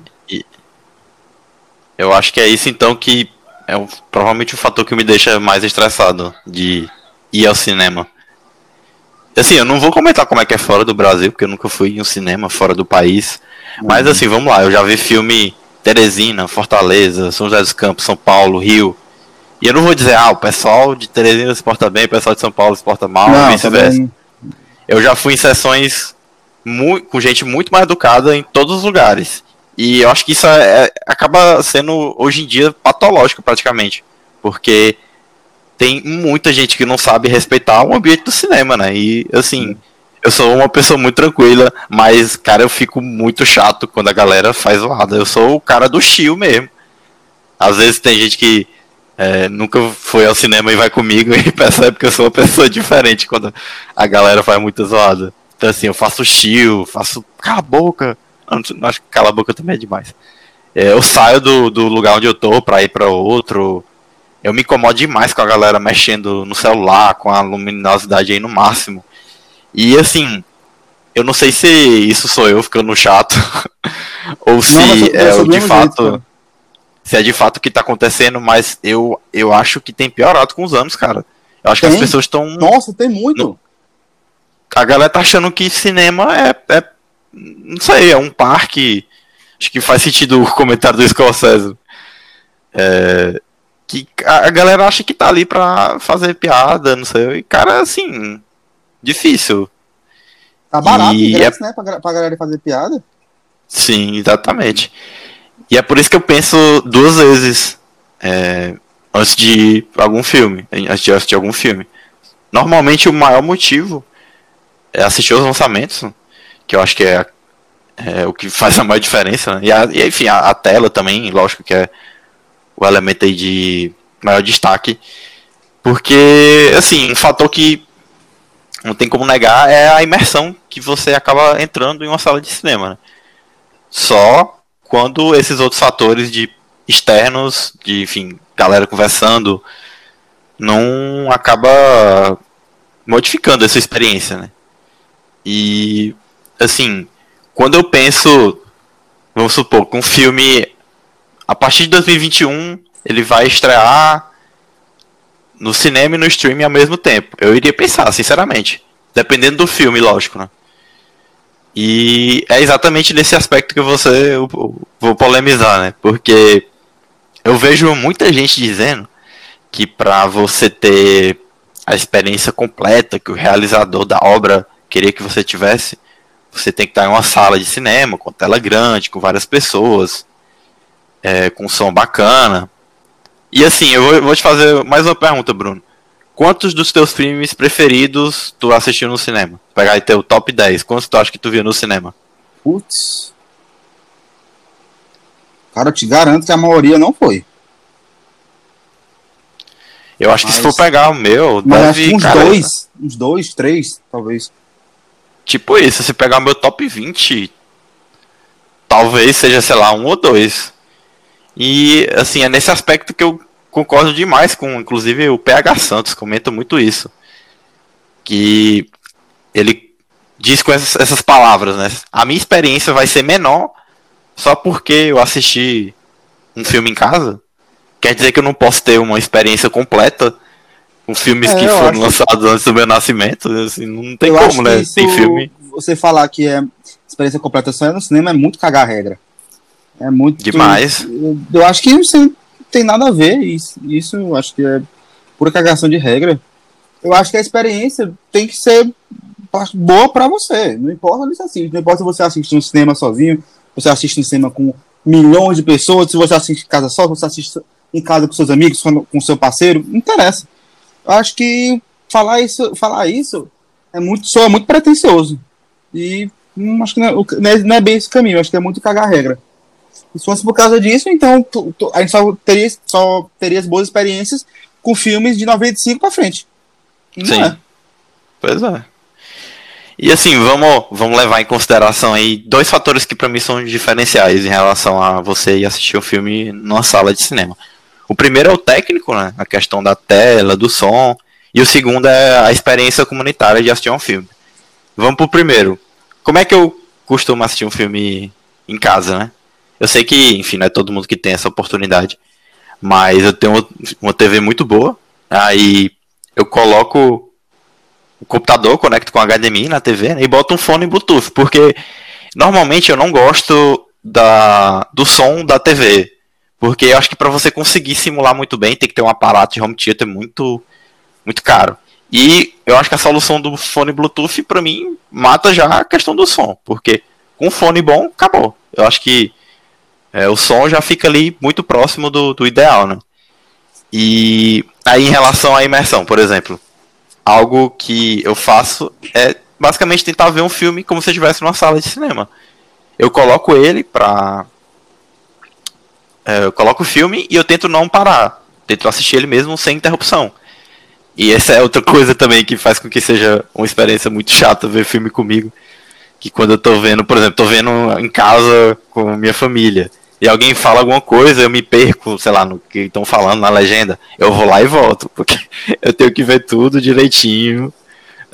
Eu acho que é isso então que é provavelmente o fator que me deixa mais estressado de ir ao cinema. Assim, eu não vou comentar como é que é fora do Brasil, porque eu nunca fui em um cinema fora do país. Mas assim, vamos lá, eu já vi filme Teresina, Fortaleza, São José dos Campos, São Paulo, Rio. E eu não vou dizer, ah, o pessoal de Teresina se porta bem, o pessoal de São Paulo se porta mal, Não, vice-versa. Eu já fui em sessões mu- com gente muito mais educada em todos os lugares. E eu acho que isso é- é- acaba sendo, hoje em dia, patológico praticamente. Porque tem muita gente que não sabe respeitar o ambiente do cinema, né? E, assim, eu sou uma pessoa muito tranquila, mas, cara, eu fico muito chato quando a galera faz zoada. Eu sou o cara do chill mesmo. Às vezes tem gente que é, nunca foi ao cinema e vai comigo e percebe que eu sou uma pessoa diferente quando a galera faz muita zoada. Então assim, eu faço chill, faço cala a boca. Não acho que cala a boca também é demais. É, eu saio do, do lugar onde eu tô pra ir pra outro. Eu me incomodo demais com a galera mexendo no celular, com a luminosidade aí no máximo. E assim, eu não sei se isso sou eu ficando chato, ou se Não, é o de fato jeito, se é de fato o que tá acontecendo, mas eu, eu acho que tem piorado com os anos, cara. Eu acho que as Tem? pessoas estão. Nossa, tem muito. A galera tá achando que cinema é, é. Não sei, é um parque. Acho que faz sentido o comentário do Scorsese. É, a a galera acha que tá ali pra fazer piada, não sei. E, cara, assim. Difícil. Tá barato E ingresso, né? Pra, pra galera fazer piada. Sim, exatamente. E é por isso que eu penso duas vezes é, antes de algum filme, antes de assistir algum filme. Normalmente o maior motivo é assistir os lançamentos, que eu acho que é, é o que faz a maior diferença. né? E, a- e, enfim, a, a tela também, lógico que é o elemento aí de maior destaque. Porque, assim, um fator que não tem como negar é a imersão que você acaba entrando em uma sala de cinema. Né? Só quando esses outros fatores de externos, de enfim, galera conversando, não acaba modificando essa experiência, né? E assim, quando eu penso, vamos supor, que um filme a partir de 2021 ele vai estrear no cinema e no streaming ao mesmo tempo. Eu iria pensar, sinceramente, dependendo do filme, lógico, né? E é exatamente nesse aspecto que você eu, vou polemizar, né? Porque eu vejo muita gente dizendo que para você ter a experiência completa que o realizador da obra queria que você tivesse, você tem que estar em uma sala de cinema com tela grande, com várias pessoas, é, com som bacana. E assim, eu vou, eu vou te fazer mais uma pergunta, Bruno. Quantos dos teus filmes preferidos tu assistiu no cinema? Pegar aí teu top 10. Quantos tu acha que tu viu no cinema? Putz. Cara, eu te garanto que a maioria não foi. Eu acho mas, que se for pegar o meu, mas deve, uns cara, dois, uns dois, três, talvez. Tipo isso, se pegar o meu top 20, talvez seja, sei lá, um ou dois. E, assim, é nesse aspecto que eu concordo demais com, inclusive, o PH Santos comenta muito isso. Que ele diz com essas, essas palavras, né? A minha experiência vai ser menor só porque eu assisti um filme em casa. Quer dizer que eu não posso ter uma experiência completa com filmes é, que foram lançados antes do meu nascimento? Assim, não tem eu como, né? Tem filme. Você falar que é experiência completa só no cinema é muito cagar a regra. É muito. Demais. Eu, eu acho que isso tem nada a ver. Isso, isso eu acho que é pura cagação de regra. Eu acho que a experiência tem que ser boa para você. Não importa onde você assiste. Não importa se você assiste no cinema sozinho, você assiste no cinema com milhões de pessoas, se você assiste em casa só, se você assiste em casa com seus amigos, com, seu parceiro, não interessa. Eu acho que falar isso, falar isso é muito, é muito pretencioso. E hum, acho que não é, não é, bem esse caminho, acho que é muito cagar a regra. E se fosse por causa disso, então tu, tu, a gente só teria, só teria as boas experiências com filmes de 95 para frente. Não Sim. É. Pois é. E assim, vamos, vamos levar em consideração aí dois fatores que para mim são diferenciais em relação a você ir assistir o um filme numa sala de cinema. O primeiro é o técnico, né? A questão da tela, do som. E o segundo é a experiência comunitária de assistir um filme. Vamos pro primeiro. Como é que eu costumo assistir um filme em casa, né? Eu sei que, enfim, não é todo mundo que tem essa oportunidade. Mas eu tenho uma TV muito boa. Aí eu coloco o computador, conecto com HDMI na TV né, e boto um fone Bluetooth. Porque normalmente eu não gosto da, do som da TV. Porque eu acho que para você conseguir simular muito bem, tem que ter um aparato de home theater muito, muito caro. E eu acho que a solução do fone Bluetooth, para mim, mata já a questão do som. Porque com fone bom, acabou. Eu acho que é, o som já fica ali muito próximo do, do ideal, né? E aí em relação à imersão, por exemplo, algo que eu faço é basicamente tentar ver um filme como se estivesse numa sala de cinema. Eu coloco ele pra. É, eu coloco o filme e eu tento não parar. Tento assistir ele mesmo sem interrupção. E essa é outra coisa também que faz com que seja uma experiência muito chata ver filme comigo. Que quando eu tô vendo, por exemplo, tô vendo em casa com minha família e alguém fala alguma coisa, eu me perco, sei lá, no que estão falando na legenda, eu vou lá e volto, porque eu tenho que ver tudo direitinho,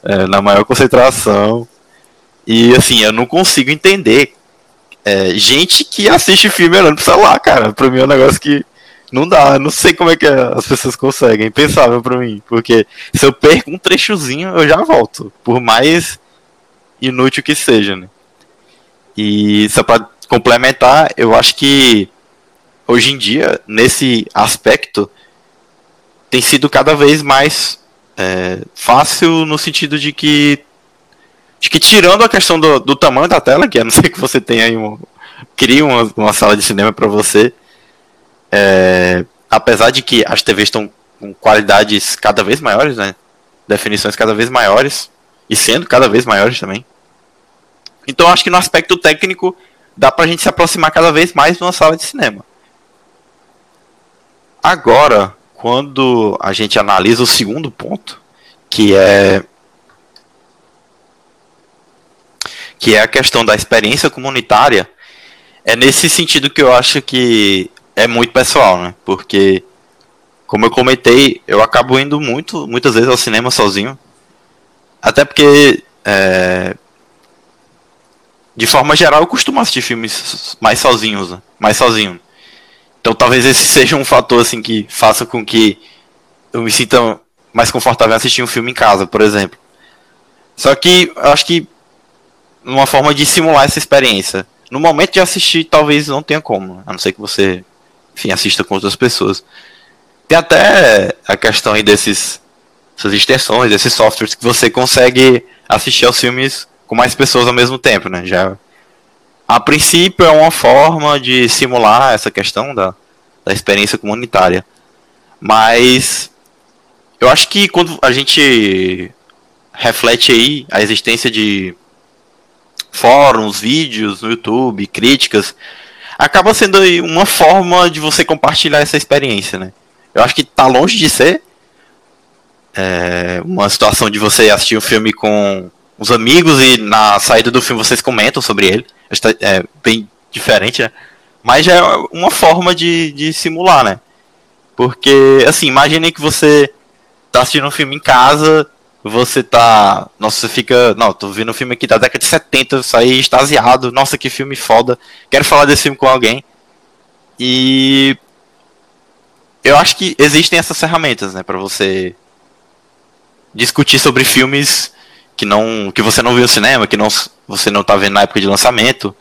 é, na maior concentração. E assim, eu não consigo entender é, gente que assiste filme olhando pro celular, cara. Pra mim é um negócio que não dá, não sei como é que as pessoas conseguem, impensável pra mim. Porque se eu perco um trechozinho, eu já volto, por mais inútil que seja, né? E só pra complementar, eu acho que hoje em dia, nesse aspecto, tem sido cada vez mais é, fácil no sentido de que acho que tirando a questão do, do tamanho da tela, que a não ser que você tenha aí um, uma, uma sala de cinema para você, é, apesar de que as TVs estão com qualidades cada vez maiores, né, definições cada vez maiores e sendo cada vez maiores também. Então acho que no aspecto técnico dá pra gente se aproximar cada vez mais de uma sala de cinema. Agora, quando a gente analisa o segundo ponto, que é que é a questão da experiência comunitária, é nesse sentido que eu acho que é muito pessoal, né? Porque como eu comentei, eu acabo indo muito, muitas vezes ao cinema sozinho. Até porque é, de forma geral, eu costumo assistir filmes mais sozinhos, né? mais sozinho. Então talvez esse seja um fator assim que faça com que eu me sinta mais confortável assistir um filme em casa, por exemplo. Só que eu acho que uma forma de simular essa experiência. No momento de assistir, talvez não tenha como, né? a não ser que você, enfim, assista com outras pessoas. Tem até a questão aí desses essas extensões, desses softwares que você consegue assistir aos filmes com mais pessoas ao mesmo tempo, né? Já a princípio é uma forma de simular essa questão da, da experiência comunitária. Mas eu acho que quando a gente reflete aí a existência de fóruns, vídeos no YouTube, críticas, acaba sendo uma forma de você compartilhar essa experiência, né? Eu acho que tá longe de ser é, uma situação de você assistir um filme com os amigos e na saída do filme vocês comentam sobre ele. É bem diferente, né? Mas já é uma forma de, de simular, né? Porque, assim, imagine que você tá assistindo um filme em casa, você tá. Nossa, você fica. Não, tô vendo um filme aqui da década de 70, saí extasiado. Nossa, que filme foda. Quero falar desse filme com alguém. E. Eu acho que existem essas ferramentas, né, para você discutir sobre filmes que não que você não viu cinema, que não você não tá vendo na época de lançamento.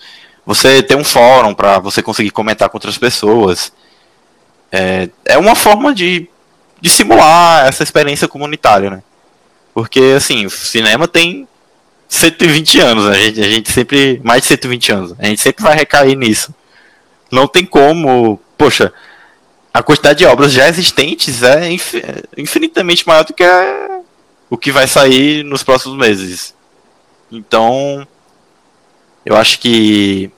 Você tem um fórum para você conseguir comentar com outras pessoas. É, é uma forma de, de simular essa experiência comunitária, né? Porque, assim, o cinema tem 120 anos, né? a gente, a gente sempre. Mais de 120 anos. A gente sempre vai recair nisso. Não tem como. Poxa, a quantidade de obras já existentes é infinitamente maior do que o que vai sair nos próximos meses. Então, eu acho que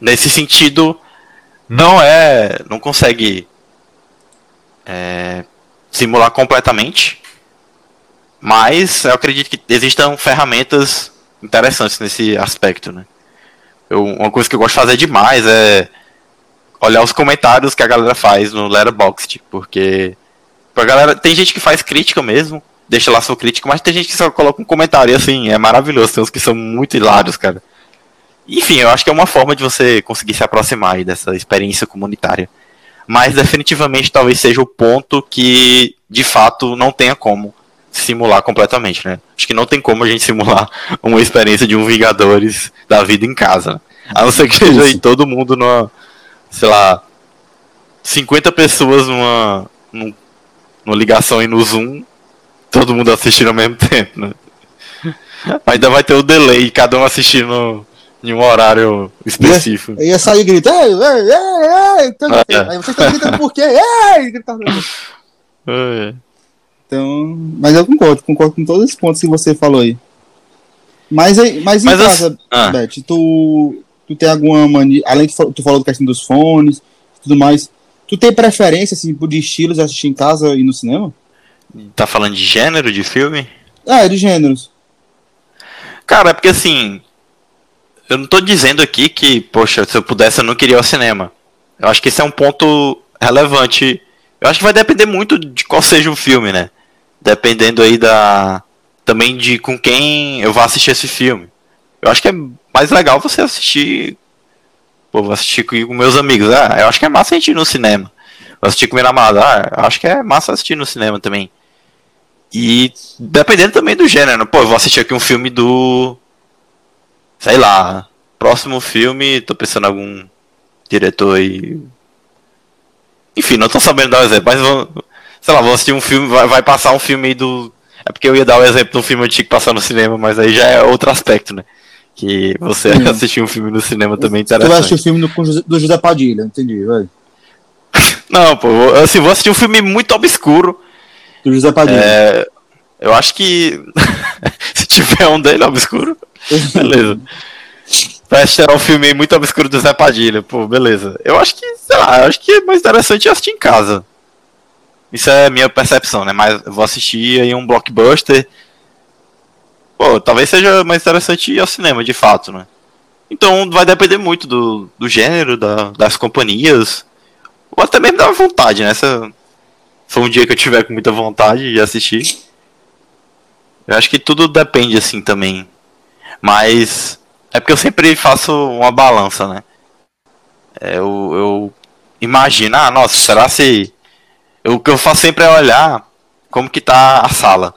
nesse sentido não é, não consegue é, simular completamente, mas eu acredito que existam ferramentas interessantes nesse aspecto, né? Eu, uma coisa que eu gosto de fazer demais é olhar os comentários que a galera faz no Letterboxd, porque a galera tem gente que faz crítica mesmo, deixa lá sua crítica, mas tem gente que só coloca um comentário e assim, é maravilhoso, tem uns que são muito hilários, cara. Enfim, eu acho que é uma forma de você conseguir se aproximar dessa experiência comunitária. Mas definitivamente talvez seja o ponto que de fato não tenha como simular completamente, né? Acho que não tem como a gente simular uma experiência de um Vingadores da vida em casa. A não ser que seja aí todo mundo numa, sei lá, 50 pessoas numa, numa ligação aí no Zoom todo mundo assistindo ao mesmo tempo, né? Ainda vai ter o delay, cada um assistindo em um horário específico. Ia, ia sair gritando, ei, ei, ei, ei, então, é. aí vocês estão gritando por quê? Ei, gritando. É. Então, mas eu concordo, concordo com todos os pontos que você falou aí. Mas, aí, mas em mas casa, ah. Beth, tu, tu tem alguma mania, além de tu falou do questão dos fones tudo mais, tu tem preferência assim, de estilos assistir em casa e no cinema? Tá falando de gênero de filme? É, de gêneros. Cara, é porque assim. Eu não tô dizendo aqui que, poxa, se eu pudesse eu não queria ir ao cinema. Eu acho que esse é um ponto relevante. Eu acho que vai depender muito de qual seja o filme, né? Dependendo aí da. Também de com quem eu vou assistir esse filme. Eu acho que é mais legal você assistir. Pô, vou assistir com meus amigos. Ah, eu acho que é massa a gente ir no cinema. Vou assistir com minha namorada. Ah, eu acho que é massa assistir no cinema também. E dependendo também do gênero, pô, eu vou assistir aqui um filme do. Sei lá. Próximo filme, tô pensando em algum diretor aí. Enfim, não tô sabendo dar o um exemplo, mas vou, sei lá, vou assistir um filme, vai, vai passar um filme aí do. É porque eu ia dar o exemplo de um filme antigo que passar no cinema, mas aí já é outro aspecto, né? Que você hum. assistir um filme no cinema também interessante. Tu vai assistir o filme do, do José Padilha, entendi, vai. Não, pô, assim, vou assistir um filme muito obscuro do José Padilha. É, eu acho que se tiver um dele obscuro, beleza. Vai assistir um filme muito obscuro do Zé Padilha, pô, beleza. Eu acho que, sei lá, eu acho que é mais interessante assistir em casa. Isso é a minha percepção, né? Mas eu vou assistir aí um blockbuster. Pô, talvez seja mais interessante ir ao cinema, de fato, né? Então vai depender muito do, do gênero, da, das companhias. Ou até mesmo da vontade, né? Essa, for um dia que eu tiver com muita vontade de assistir. Eu acho que tudo depende assim também. Mas é porque eu sempre faço uma balança, né? É, eu, eu imagino, ah, nossa, será se. Eu, o que eu faço sempre é olhar como que tá a sala.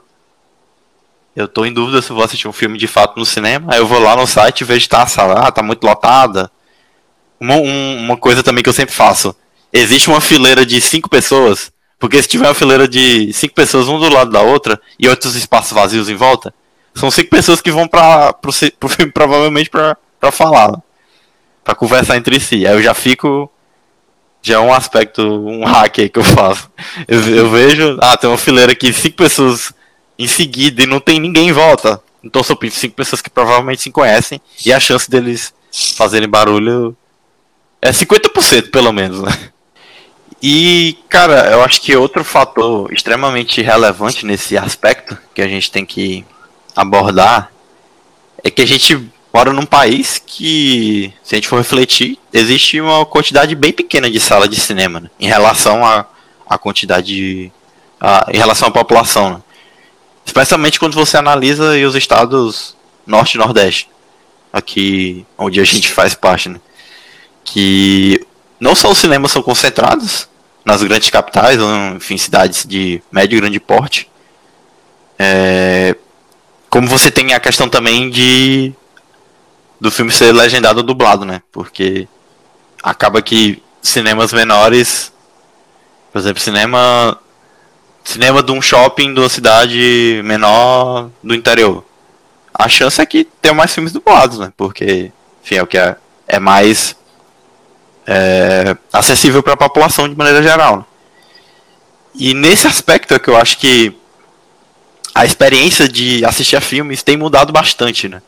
Eu tô em dúvida se vou assistir um filme de fato no cinema. Aí eu vou lá no site e vejo que tá a sala. Ah, tá muito lotada. Uma, um, uma coisa também que eu sempre faço. Existe uma fileira de cinco pessoas porque se tiver uma fileira de cinco pessoas um do lado da outra e outros espaços vazios em volta, são cinco pessoas que vão para pro, pro filme provavelmente para falar, para conversar entre si. Aí eu já fico já é um aspecto, um hack aí que eu faço. Eu, eu vejo, ah, tem uma fileira aqui, cinco pessoas em seguida e não tem ninguém em volta. Então são cinco pessoas que provavelmente se conhecem e a chance deles fazerem barulho É 50% pelo menos, né? E, cara, eu acho que outro fator extremamente relevante nesse aspecto que a gente tem que abordar é que a gente mora num país que, se a gente for refletir, existe uma quantidade bem pequena de sala de cinema né? em relação à a, a, quantidade de, a, em relação à população, né? especialmente quando você analisa os estados norte e nordeste, aqui onde a gente faz parte, né? que não só os cinemas são concentrados nas grandes capitais, ou enfim, cidades de médio e grande porte, é, como você tem a questão também de do filme ser legendado ou dublado, né? Porque acaba que cinemas menores, por exemplo, cinema cinema de um shopping de uma cidade menor do interior. A chance é que tenha mais filmes dublados, né? Porque, enfim, é o que é, é mais é, acessível para a população de maneira geral. Né? E nesse aspecto é que eu acho que a experiência de assistir a filmes tem mudado bastante, né?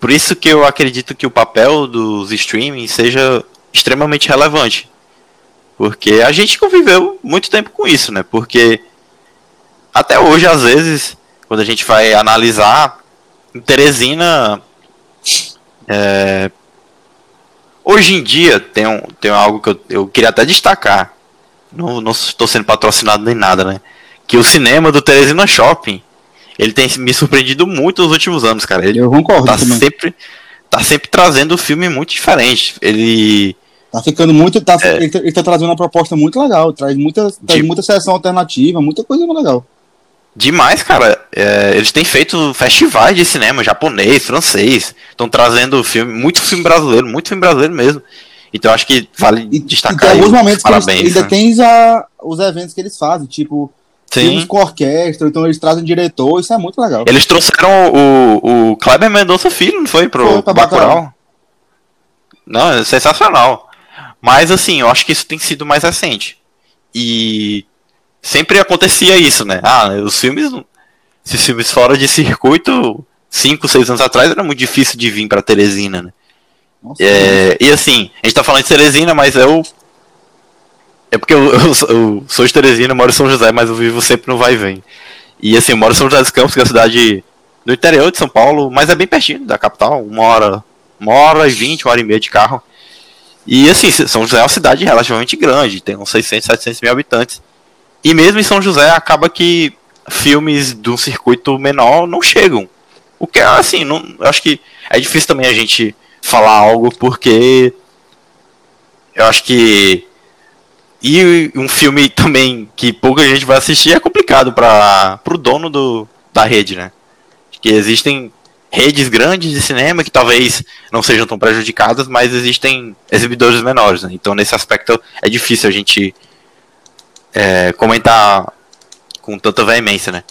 Por isso que eu acredito que o papel dos streaming seja extremamente relevante. Porque a gente conviveu muito tempo com isso, né? Porque até hoje, às vezes, quando a gente vai analisar, em Teresina. É, hoje em dia tem, um, tem algo que eu, eu queria até destacar. Não, não estou sendo patrocinado nem nada, né? Que o cinema do Teresina Shopping ele tem me surpreendido muito nos últimos anos, cara. Ele eu concordo. Tá sempre, tá sempre trazendo um filme muito diferente. Ele. Tá ficando muito. Tá, é, ele, tá, ele tá trazendo uma proposta muito legal. Traz muita, traz de, muita seleção alternativa, muita coisa legal. Demais, cara. É, eles têm feito festivais de cinema japonês, francês. Estão trazendo filme, muito filme brasileiro, muito filme brasileiro mesmo. Então acho que vale e, destacar. E tem alguns momentos parabéns, que eles, ainda né? tem a, os eventos que eles fazem, tipo Sim. com orquestra, então eles trazem diretor, isso é muito legal. Eles trouxeram o, o Kleber Mendonça Filho, não foi? Pro foi, pra Bacurau. Não, é sensacional. Mas assim, eu acho que isso tem sido mais recente. E sempre acontecia isso, né? Ah, os filmes. Esses filmes fora de circuito, 5, 6 anos atrás, era muito difícil de vir pra Teresina, né? Nossa, é, e assim, a gente tá falando de Teresina, mas eu é porque eu, eu, eu, sou de Teresina, moro em São José, mas eu vivo sempre no vai e vem. E assim, eu moro em São José dos Campos, que é a cidade do interior de São Paulo, mas é bem pertinho da capital, uma hora, uma hora e vinte, uma hora e meia de carro. E assim, São José é uma cidade relativamente grande, tem uns 600, 700 mil habitantes. E mesmo em São José acaba que filmes de um circuito menor não chegam. O que é assim, não, acho que é difícil também a gente falar algo porque eu acho que e um filme também que pouca gente vai assistir é complicado para o dono do, da rede, né? Que existem redes grandes de cinema que talvez não sejam tão prejudicadas, mas existem exibidores menores. Né? Então, nesse aspecto, é difícil a gente é, comentar com tanta veemência, né?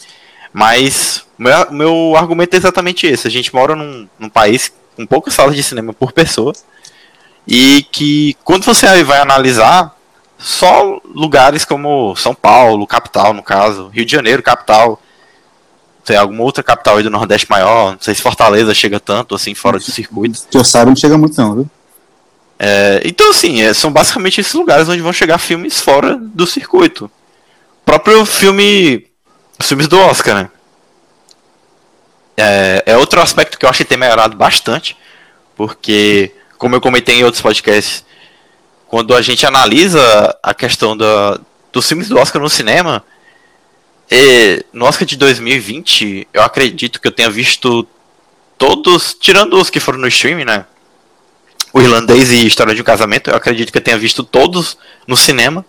Mas meu, meu argumento é exatamente esse. A gente mora num, num país com poucas salas de cinema por pessoa e que quando você vai analisar só lugares como São Paulo, capital no caso, Rio de Janeiro, capital, tem alguma outra capital aí do Nordeste maior, não sei se Fortaleza chega tanto assim fora do circuito. Que eu saiba não chega muito não, viu? É, então assim, é, são basicamente esses lugares onde vão chegar filmes fora do circuito. Próprio filme, os filmes do Oscar, né? É, é outro aspecto que eu acho que tem melhorado bastante, porque, como eu comentei em outros podcasts, quando a gente analisa a questão da, dos filmes do Oscar no cinema, e no Oscar de 2020, eu acredito que eu tenha visto todos, tirando os que foram no streaming, né? O Irlandês e História de um Casamento, eu acredito que eu tenha visto todos no cinema.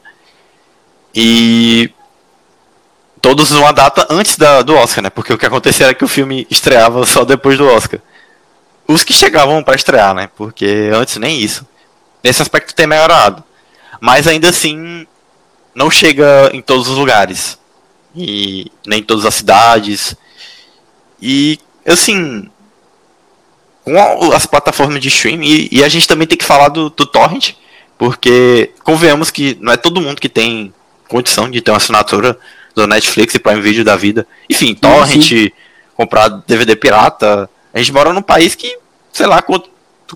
E todos numa data antes da, do Oscar, né? Porque o que acontecia era que o filme estreava só depois do Oscar. Os que chegavam para estrear, né? Porque antes nem isso nesse aspecto tem melhorado. Mas ainda assim, não chega em todos os lugares. E nem em todas as cidades. E, assim, com as plataformas de streaming, e, e a gente também tem que falar do, do Torrent, porque convenhamos que não é todo mundo que tem condição de ter uma assinatura do Netflix e Prime Video da vida. Enfim, Torrent, comprar DVD pirata. A gente mora num país que, sei lá, quanto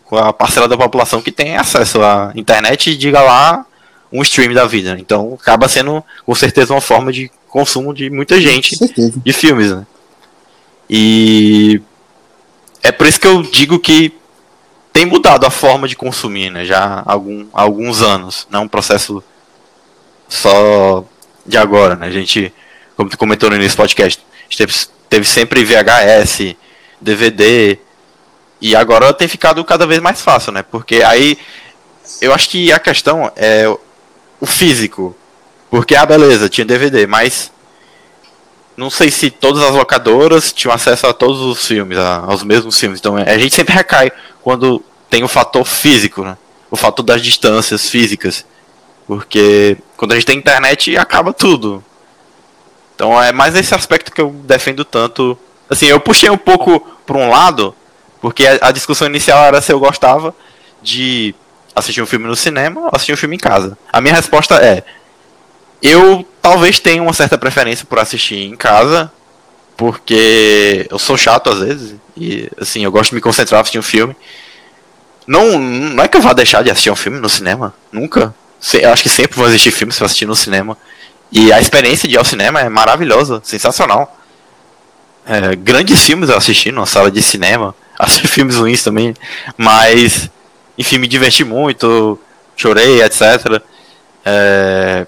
com a parcela da população que tem acesso à internet diga lá um stream da vida. Então acaba sendo com certeza uma forma de consumo de muita gente de filmes, né? E é por isso que eu digo que tem mudado a forma de consumir, né? Já há, algum, há alguns anos. Não é um processo só de agora, né? A gente, como tu comentou no início do podcast, teve, teve sempre VHS, DVD, e agora tem ficado cada vez mais fácil, né? Porque aí eu acho que a questão é o físico. Porque, ah, beleza, tinha DVD, mas não sei se todas as locadoras tinham acesso a todos os filmes, aos mesmos filmes. Então a gente sempre recai quando tem o fator físico, né? O fator das distâncias físicas. Porque quando a gente tem internet acaba tudo. Então é mais esse aspecto que eu defendo tanto. Assim, eu puxei um pouco para um lado, porque a, a, discussão inicial era se eu gostava de assistir um filme no cinema ou assistir um filme em casa. A minha resposta é: eu talvez tenha uma certa preferência por assistir em casa, porque eu sou chato às vezes e assim, eu gosto de me concentrar assistindo um filme. Não, não é que eu vá deixar de assistir um filme no cinema, nunca. Eu acho que sempre vou assistir filmes eu assistir no cinema. E a experiência de ir ao cinema é maravilhosa, sensacional. É, grandes filmes eu assisti numa sala de cinema, assisti filmes ruins também, mas enfim, me diverti muito, chorei, etc. É,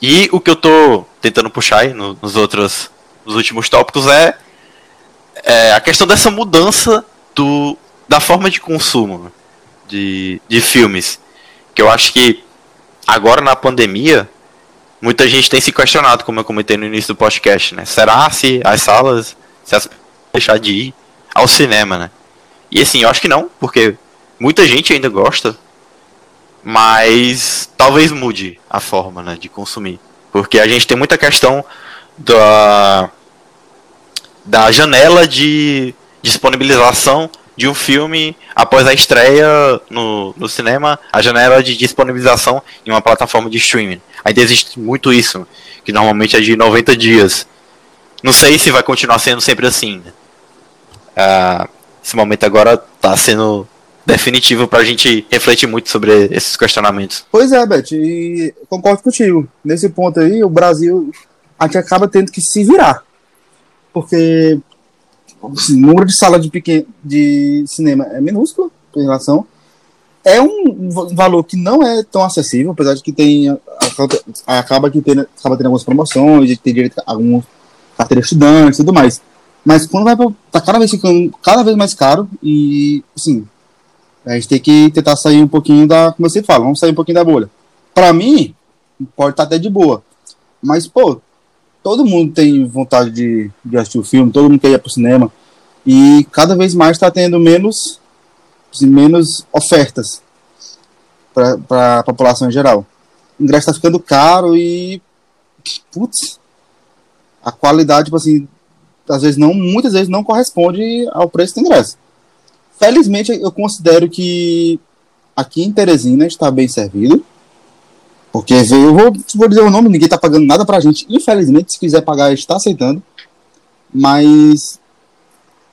e o que eu tô tentando puxar aí no, nos outros nos últimos tópicos é, é, a questão dessa mudança do, da forma de consumo de, de filmes. Que eu acho que agora na pandemia, muita gente tem se questionado, como eu comentei no início do podcast, né? Será se as salas se as deixar de ir ao cinema, né? E assim, eu acho que não, porque muita gente ainda gosta mas talvez mude a forma né, de consumir. Porque a gente tem muita questão da, da janela de disponibilização de um filme após a estreia no, no cinema, a janela de disponibilização em uma plataforma de streaming. Ainda existe muito isso, que normalmente é de 90 dias. Não sei se vai continuar sendo sempre assim. Uh, esse momento agora está sendo definitivo para a gente refletir muito sobre esses questionamentos. Pois é, Beth, e concordo contigo. Nesse ponto aí, o Brasil, a gente acaba tendo que se virar. Porque o número de salas de, pequeno, de cinema é minúsculo em relação. É um valor que não é tão acessível, apesar de que tem. Acaba, que tem, acaba tendo algumas promoções, tem direito a alguns carteira estudantes e tudo mais. Mas quando vai tá cada vez ficando cada vez mais caro e, assim, a gente tem que tentar sair um pouquinho da. Como você fala, vamos sair um pouquinho da bolha. Para mim, pode estar tá até de boa. Mas, pô, todo mundo tem vontade de, de assistir o filme, todo mundo quer ir pro cinema. E cada vez mais está tendo menos, menos ofertas para a população em geral. O ingresso está ficando caro e. Putz, a qualidade, tipo assim, às vezes não, muitas vezes não corresponde ao preço do ingresso. Felizmente, eu considero que aqui em Teresina está bem servido. Porque eu vou, vou dizer o nome, ninguém está pagando nada para a gente. Infelizmente, se quiser pagar, está aceitando. Mas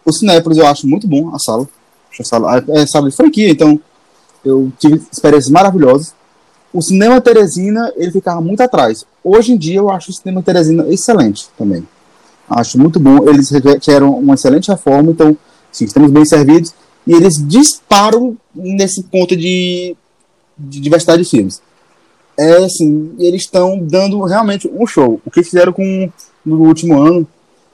o Cinépolis eu acho muito bom a sala. A sala é sala de franquia, então eu tive experiências maravilhosas. O cinema Teresina, ele ficava muito atrás. Hoje em dia eu acho o cinema Teresina excelente também. Acho muito bom. Eles tiveram uma excelente reforma, então sim, estamos bem servidos e eles disparam nesse ponto de, de diversidade de filmes. É assim, eles estão dando realmente um show. O que fizeram com no último ano,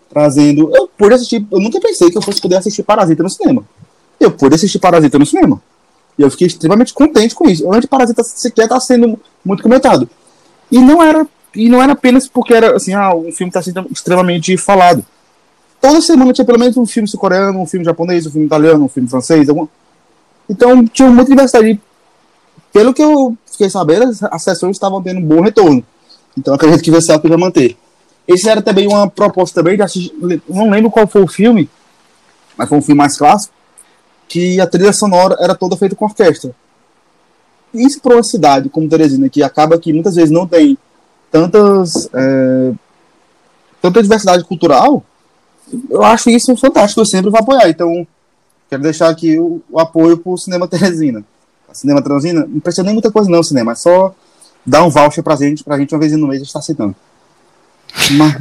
trazendo. Eu pude assistir, eu nunca pensei que eu fosse poder assistir Parasita no cinema. Eu pude assistir Parasita no cinema. E eu fiquei extremamente contente com isso. O Parasita sequer está sendo muito comentado. E não era e não era apenas porque era assim, ah, um filme está sendo extremamente falado toda semana tinha pelo menos um filme sul-coreano, um filme japonês, um filme italiano, um filme francês. Algum... Então tinha muita diversidade. Pelo que eu fiquei sabendo, as sessões estavam tendo um bom retorno. Então acredito que vai ser algo vai manter. Esse era também uma proposta também de assistir. Não lembro qual foi o filme, mas foi um filme mais clássico, que a trilha sonora era toda feita com orquestra. Isso para uma cidade como Teresina, que acaba que muitas vezes não tem tantas. É, tanta diversidade cultural, eu acho isso fantástico, eu sempre vou apoiar. Então, quero deixar aqui o, o apoio pro Cinema Teresina. Cinema Teresina, não precisa nem muita coisa não, cinema, é só dar um voucher pra gente, pra gente uma vez no mês, a gente tá aceitando. Mas,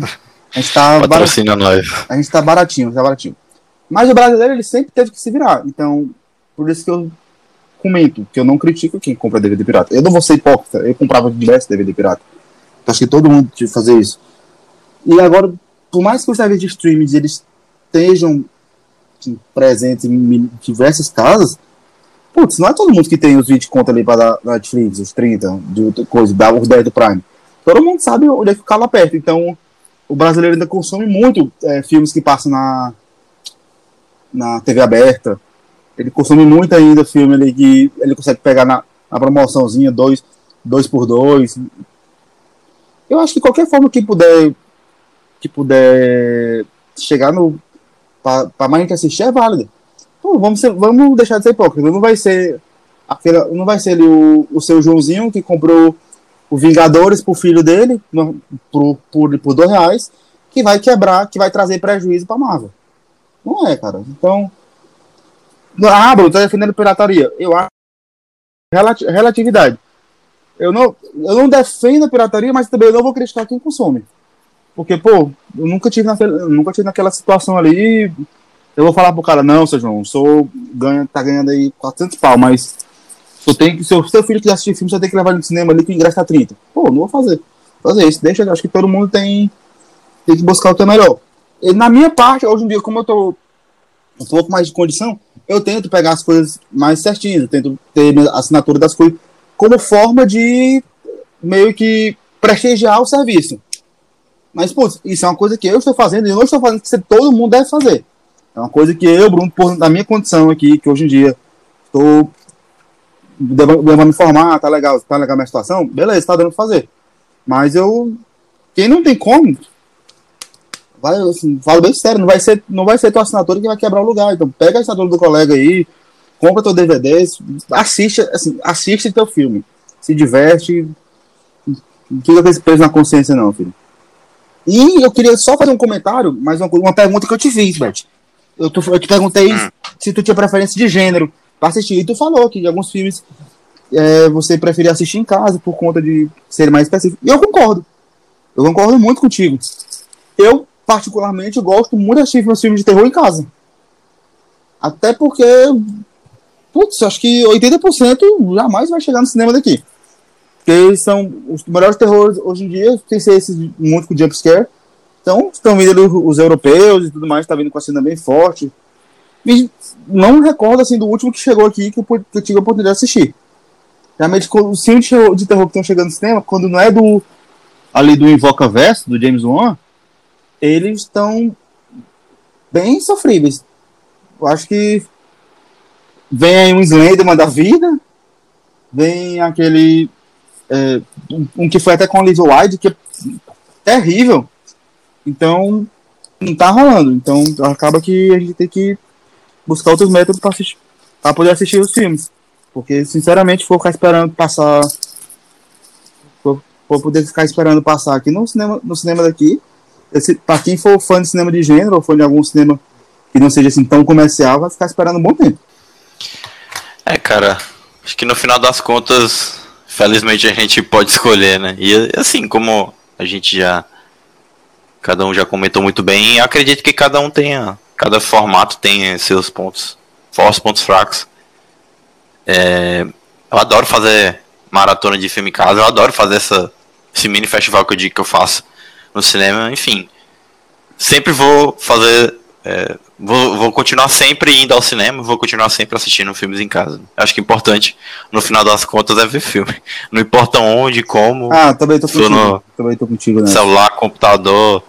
a gente tá Patrocina nós. a gente tá baratinho, tá baratinho. Mas o brasileiro, ele sempre teve que se virar. Então, por isso que eu comento, que eu não critico quem compra DVD pirata. Eu não vou ser hipócrita, eu comprava diversos DVD pirata. Então, acho que todo mundo tinha que fazer isso. E agora, por mais que os serviços de streaming eles estejam presentes em diversas casas, putz, não é todo mundo que tem os 20 contas ali para dar Netflix, os 30, de outra coisa, dá os 10 do Prime. Todo mundo sabe onde é que o calo aperta. Então, o brasileiro ainda consome muito é, filmes que passam na, na TV aberta. Ele consome muito ainda filme ali que ele consegue pegar na, na promoçãozinha, dois, dois por dois. Eu acho que qualquer forma que puder que puder chegar no para mais gente assistir é válida. Vamos, ser- vamos deixar de ser hipócrita. Não vai ser aquela, não vai ser o, o seu Joãozinho que comprou o Vingadores pro filho dele no- por, por, por dois reais que vai quebrar, que vai trazer prejuízo pra Marvel. Não é, cara. Então. Ah, Bruno, tá defendendo pirataria. Eu acho. relati- relatividade. Eu não, eu não defendo a pirataria, mas também não vou criticar quem consome. Porque, pô, eu nunca tive nunca tive naquela situação ali. Eu vou falar pro cara, não, seu João, sou, ganha, tá ganhando aí 400 pau, mas eu tenho, que- se o seu filho quiser assistir filme, você tem que levar ele no cinema ali que o ingresso tá 30. Pô, não vou fazer. Fazer isso. Deixa, acho que todo mundo tem, tem que buscar o que é melhor. E na minha parte, hoje em dia, como eu tô um pouco mais de condição, eu tento pegar as coisas mais certinhas, eu tento ter minha assinatura das coisas como forma de meio que prestigiar o serviço. Mas, putz, isso é uma coisa que eu estou fazendo e eu não estou fazendo que todo mundo deve fazer. É uma coisa que eu, Bruno, por, na minha condição aqui, que hoje em dia estou devendo me formar, tá legal, tá legal a minha situação, beleza, tá dando pra fazer. Mas eu, quem não tem como, vai, assim, falo bem sério, não vai ser, não vai ser tua assinatura que vai quebrar o lugar. Então pega a assinatura do colega aí, compra teu DVD, assiste, assim, assiste teu filme, se diverte, não fica com esse peso na consciência não, filho. E eu queria só fazer um comentário, mais uma, uma pergunta que eu te fiz, Beth. Eu, tu- eu te perguntei Hum. se tu tinha preferência de gênero pra assistir. E tu falou que de alguns filmes é, você preferia assistir em casa por conta de ser mais específico. E eu concordo. Eu concordo muito contigo. Eu, particularmente, gosto muito de assistir meus filmes de terror em casa. Até porque, putz, acho que 80% jamais vai chegar no cinema daqui. Porque são os melhores terrores hoje em dia, tem que ser esses muito com jumpscare. Então, estão vindo os europeus e tudo mais, tá vindo com a cena bem forte. E não recordo assim do último que chegou aqui que eu, que eu tive a oportunidade de assistir. Realmente, os filmes de terror que estão chegando no cinema, quando não é do ali do Invoca Verso, do James Wan, eles estão bem sofríveis. Eu acho que vem aí um Slenderman da vida, vem aquele é, um, um que foi até com a Liz Wide, que é terrível. Então, não tá rolando. Então, acaba que a gente tem que buscar outros métodos para assistir, para poder assistir os filmes. Porque, sinceramente, for ficar esperando passar, for, for poder ficar esperando passar aqui no cinema, no cinema daqui, para quem for fã de cinema de gênero ou fã de algum cinema que não seja assim tão comercial, vai ficar esperando um bom tempo. É, cara, acho que no final das contas, felizmente a gente pode escolher, né? E assim, como a gente já. Cada um já comentou muito bem, eu acredito que cada um tenha. Cada formato tem seus pontos fortes, pontos fracos. É, eu adoro fazer maratona de filme em casa, eu adoro fazer essa, esse mini festival que eu digo que eu faço no cinema, enfim. Sempre vou fazer. é, vou, vou continuar sempre indo ao cinema, vou continuar sempre assistindo filmes em casa. Acho que o importante, no final das contas, é ver filme. Não importa onde, como, Ah, também tô contigo. no- Também tô contigo, né? celular, computador.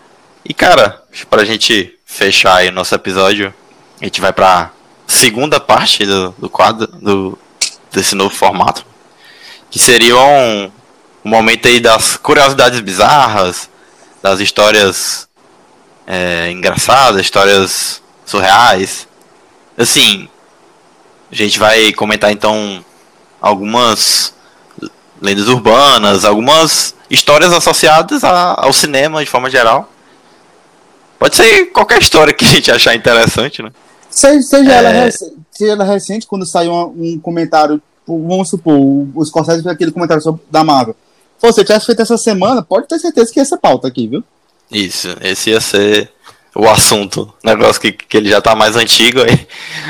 E cara, pra gente fechar aí o nosso episódio, a gente vai pra segunda parte do, do quadro, do, desse novo formato. Que seria um, um momento aí das curiosidades bizarras, das histórias é, engraçadas, histórias surreais. Assim, a gente vai comentar então algumas lendas urbanas, algumas histórias associadas a- ao cinema de forma geral. Pode ser qualquer história que a gente achar interessante, né? Seja, seja, é... ela, seja ela recente, quando saiu um, um comentário, vamos supor, o Scorsese fez aquele comentário sobre, da Marvel. Se você tivesse feito essa semana, pode ter certeza que ia ser pauta aqui, viu? Isso, esse ia ser o assunto. Negócio que, que ele já tá mais antigo aí.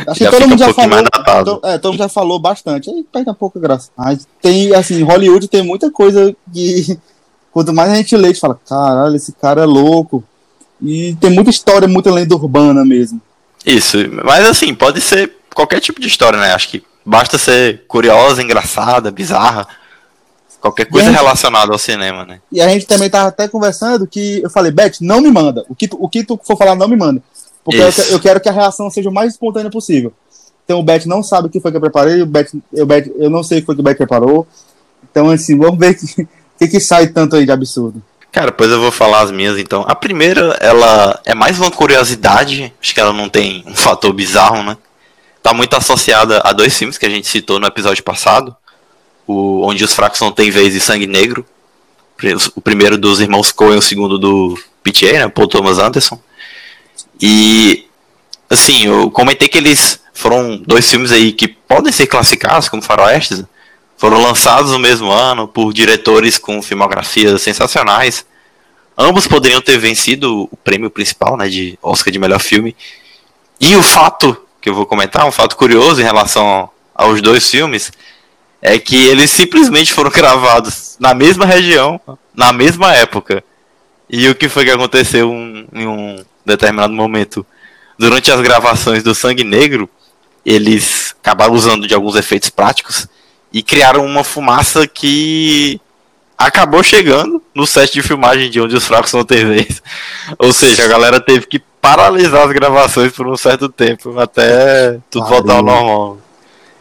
Acho que todo mundo um já falou. To, é, todo mundo já falou bastante. Aí perde um pouco a graça. Mas tem, assim, Hollywood tem muita coisa que. Quanto mais a gente lê, a gente fala, caralho, esse cara é louco. E tem muita história, muita lenda urbana mesmo. Isso, mas assim, pode ser qualquer tipo de história, né? Acho que basta ser curiosa, engraçada, bizarra. Qualquer coisa gente, relacionada ao cinema, né? E a gente também tava até conversando que eu falei, Beth, não me manda. O que, tu, o que tu for falar, não me manda. Porque eu, eu, quero que a reação seja o mais espontânea possível. Então o Beth não sabe o que foi que eu preparei, o Beth, eu, Beth, eu não sei o que foi que o Beth preparou. Então, assim, vamos ver o que, que, que sai tanto aí de absurdo. Cara, pois eu vou falar as minhas então. A primeira, ela é mais uma curiosidade, acho que ela não tem um fator bizarro, né? Tá muito associada a dois filmes que a gente citou no episódio passado o Onde os Fracos Não Têm Vez e Sangue Negro. O primeiro dos irmãos Coen, o segundo do PTA, né, Paul Thomas Anderson. E, assim, eu comentei que eles foram dois filmes aí que podem ser classificados como faroestes. Foram lançados no mesmo ano por diretores com filmografias sensacionais. Ambos poderiam ter vencido o prêmio principal, né, de Oscar de melhor filme. E o fato que eu vou comentar, um fato curioso em relação aos dois filmes, é que eles simplesmente foram gravados na mesma região, na mesma época. E o que foi que aconteceu em um determinado momento? Durante as gravações do Sangue Negro, eles acabaram usando de alguns efeitos práticos e criaram uma fumaça que acabou chegando no set de filmagem de onde os fracos não têm vez. Ou seja, a galera teve que paralisar as gravações por um certo tempo até tudo voltar ao normal.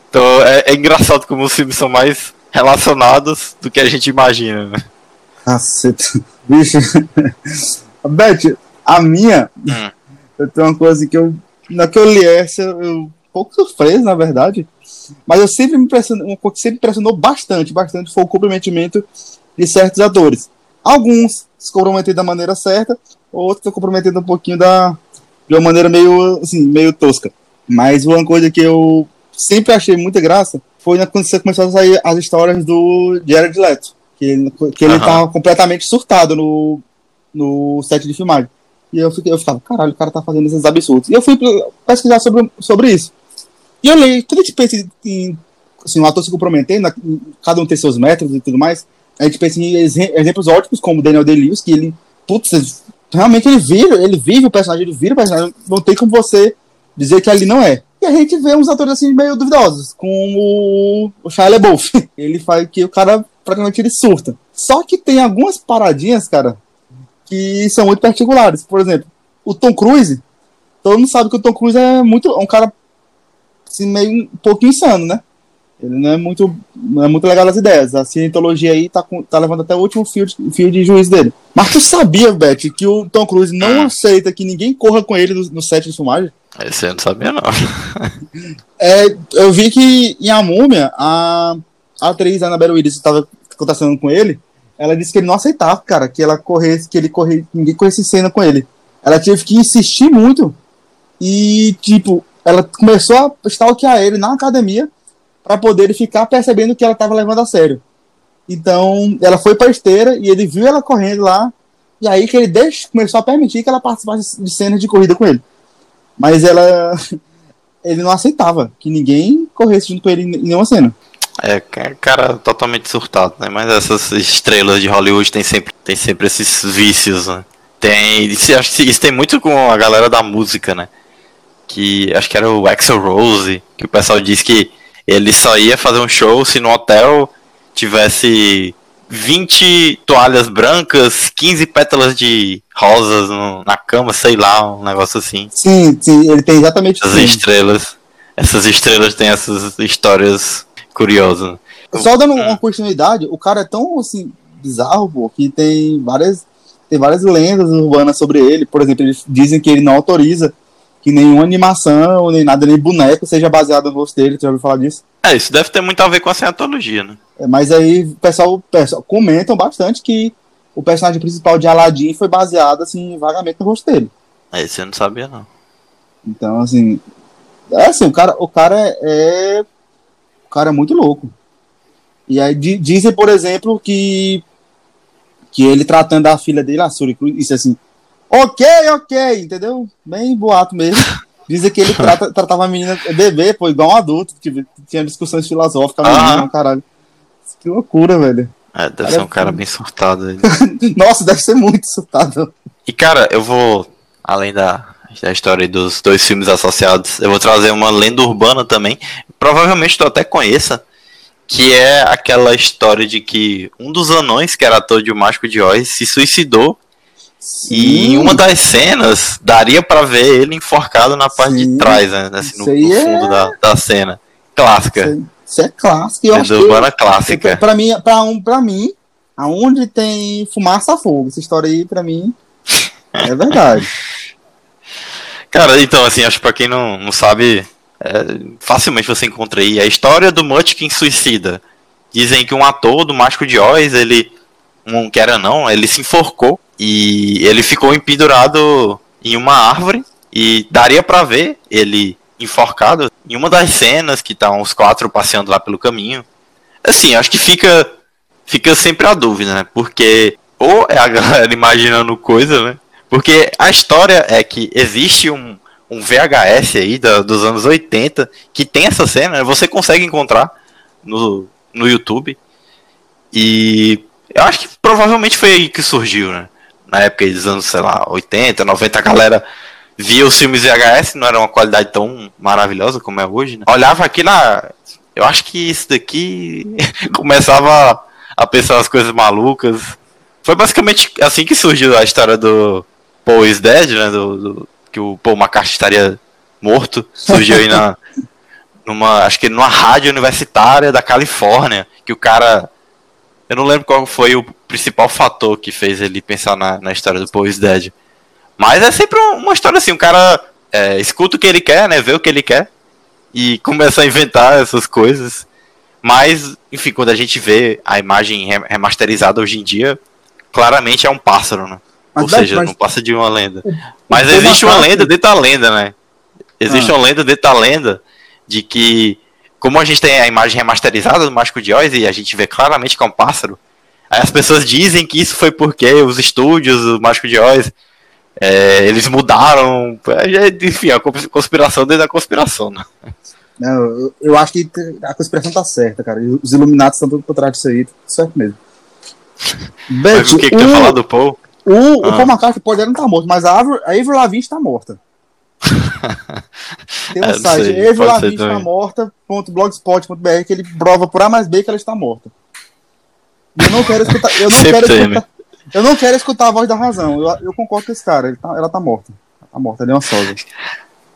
Então é, é, engraçado como os filmes são mais relacionados do que a gente imagina. Né? Caceta. Bicho. Beth, a minha. Hum. Eu tenho uma coisa que eu. Na que eu li essa, eu um pouco surpreso, na verdade. Mas eu sempre me impressionou, que sempre impressionou bastante, bastante, foi o comprometimento de certos atores. Alguns se comprometeram da maneira certa, outros se comprometeram um pouquinho da, de uma maneira meio, assim, meio tosca. Mas uma coisa que eu sempre achei muita graça foi quando você começou a sair as histórias do Jared Leto. Que, ele, que ele uhum. tava completamente surtado no, no set de filmagem. E eu, fiquei, eu ficava, caralho, o cara tá fazendo esses absurdos. E eu fui pesquisar sobre, sobre isso. E eu leio, tudo a gente pensa em assim, um ator se comprometendo, cada um tem seus métodos e tudo mais. A gente pensa em exemplos ótimos, como Daniel Day-Lewis, que ele, putz, realmente ele vive, ele vive o personagem, ele vira o personagem. Não tem como você dizer que ali não é. E a gente vê uns atores assim meio duvidosos, com o, o Shia LaBeouf. Ele faz que o cara praticamente ele surta. Só que tem algumas paradinhas, cara, que são muito particulares. Por exemplo, o Tom Cruise. Todo mundo sabe que o Tom Cruise é muito é um cara assim, meio um pouco insano, né? Ele não é muito, não é muito legal as ideias. A cientologia aí tá, tá levando até o último fio de, fio de juiz dele. Mas tu sabia, Beth, que o Tom Cruise não aceita que ninguém corra com ele no, no set de filmagem? Esse eu não sabia, não. é, eu vi que em A Múmia, a, a atriz Annabelle Willis estava conversando com ele. Ela disse que ele não aceitava, cara, que ela corresse, que ele corresse, ninguém corresse cena com ele. Ela teve que insistir muito. E, tipo, ela começou a stalkear ele na academia para poder ficar percebendo que ela estava levando a sério. Então, ela foi para esteira e ele viu ela correndo lá. E aí que ele deixou, começou a permitir que ela participasse de cenas de corrida com ele. Mas ela. Ele não aceitava que ninguém corresse junto com ele em nenhuma cena. É, cara totalmente surtado, né? Mas essas estrelas de Hollywood tem sempre, tem sempre esses vícios, né? Tem. Acho que isso tem muito com a galera da música, né? Que acho que era o Axel Rose, que o pessoal diz que ele só ia fazer um show se no hotel tivesse 20 toalhas brancas, 15 pétalas de rosas no, na cama, sei lá, um negócio assim. Sim, sim, ele tem exatamente Essas estrelas. Essas estrelas têm essas histórias curiosas. Só dando uma continuidade, o cara é tão assim bizarro, pô, que tem várias tem várias lendas urbanas sobre ele. Por exemplo, eles dizem que ele não autoriza que nenhuma animação, nem nada, nem boneco seja baseado no rosto dele. Tu já ouviu falar disso? É, isso deve ter muito a ver com a cientologia, né? É, mas aí o pessoal, pessoal comentam bastante que o personagem principal de Aladdin foi baseado, assim, vagamente no rosto dele. É, isso eu não sabia, não. Então, assim, É assim, o cara, o cara é, é. O cara é muito louco. E aí di- dizem, por exemplo, que. Que ele tratando a filha dele, a Suri Cruz, disse assim. Ok, ok, entendeu? Bem boato mesmo. Dizem que ele trata- tratava a menina bebê, pô, igual um adulto, que tinha discussões filosóficas, a menina, Ah. caralho. Que loucura, velho. É, deve Cara, ser um cara bem surtado. ele. Nossa, deve ser muito surtado. E cara, eu vou, além da, da história dos dois filmes associados, eu vou trazer uma lenda urbana também. Provavelmente tu até conheça, que é aquela história de que um dos anões, que era ator de O Mágico de Oz, se suicidou e em uma das cenas daria pra ver ele enforcado na parte Sim. de trás, né? Assim, no, no é- fundo da, da cena. Clássica. Isso, é clássico. Eu acho Lenda que, urbana clássica. pra mim, pra, um, pra mim, aonde tem fumaça, fogo. Essa história aí, pra mim, é verdade. Cara, então, assim, acho que pra quem não, não sabe, é, facilmente você encontra aí a história do Munchkin suicida. Dizem que um ator do Mágico de Oz, ele, um que era não, ele se enforcou e ele ficou empendurado em uma árvore e daria pra ver ele enforcado em uma das cenas que tá os quatro passeando lá pelo caminho. Assim, acho que fica fica sempre a dúvida, né? Porque ou é a galera imaginando coisa, né? Porque a história é que existe um, um VHS aí da- dos anos 80 que tem essa cena, né? você consegue encontrar no, no YouTube. E eu acho que provavelmente foi aí que surgiu, né? Na época dos anos, sei lá, 80, 90, a galera via os filmes VHS, não era uma qualidade tão maravilhosa como é hoje, né? Olhava aquilo lá, eu acho que isso daqui começava a pensar as coisas malucas. Foi basicamente assim que surgiu a história do Paul is Dead, né? Do, do- que o Paul McCartney estaria morto. Surgiu aí na. Numa, acho que numa rádio universitária da Califórnia. Que o cara. Eu não lembro qual foi o principal fator que fez ele pensar na, na história do Paul is Dead. Mas é sempre um- uma história assim, o cara é, escuta o que ele quer, né? Vê o que ele quer. E começa a inventar essas coisas. Mas, enfim, quando a gente vê a imagem re- remasterizada hoje em dia, claramente é um pássaro, né? Mas, Ou seja, mas não passa de uma lenda. Mas Paul existe uma lenda dentro da lenda, né? Existe Ah. uma lenda dentro da lenda de que, como a gente tem a imagem remasterizada do Mágico de Oz e a gente vê claramente que é um pássaro, aí as pessoas dizem que isso foi porque os estúdios do Mágico de Oz é, eles mudaram. é, Enfim, a conspiração dentro da conspiração, né? Não, eu, eu acho que a conspiração tá certa, cara. E Os Illuminati estão tudo por trás disso aí, tá certo mesmo. Mas o que, que tu ia falar do Paul? o, o Ah. Paul McCartney pode não estar morto, mas a Avril, a Avril Lavigne está morta. Tem um É, site, sei, Avril pode ser Lavigne está também. morta.blogspot.br que ele prova por A mais B que ela está morta. E eu não quero escutar, eu não quero tem, escutar, eu não quero escutar a voz da razão. Eu, eu concordo com esse cara, tá- ela tá morta. Tá morta, ele é uma sosa.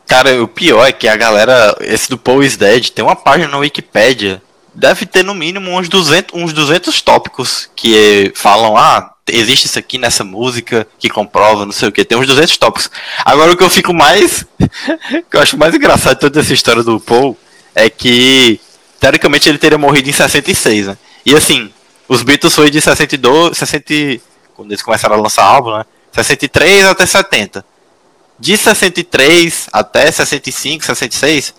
Cara, o pior é que a galera, esse do Paul is Dead, tem uma página na Wikipédia. Deve ter no mínimo uns 200, uns 200 tópicos que falam, ah, existe isso aqui nessa música que comprova, não sei o que. Tem uns 200 tópicos. Agora o que eu fico mais. que eu acho mais engraçado de toda essa história do Paul é que, teoricamente, ele teria morrido em 66, né? E assim, os Beatles foi de 62, 60, e- quando eles começaram a lançar álbum, né? 63 até 70. De 63 até 65, 66,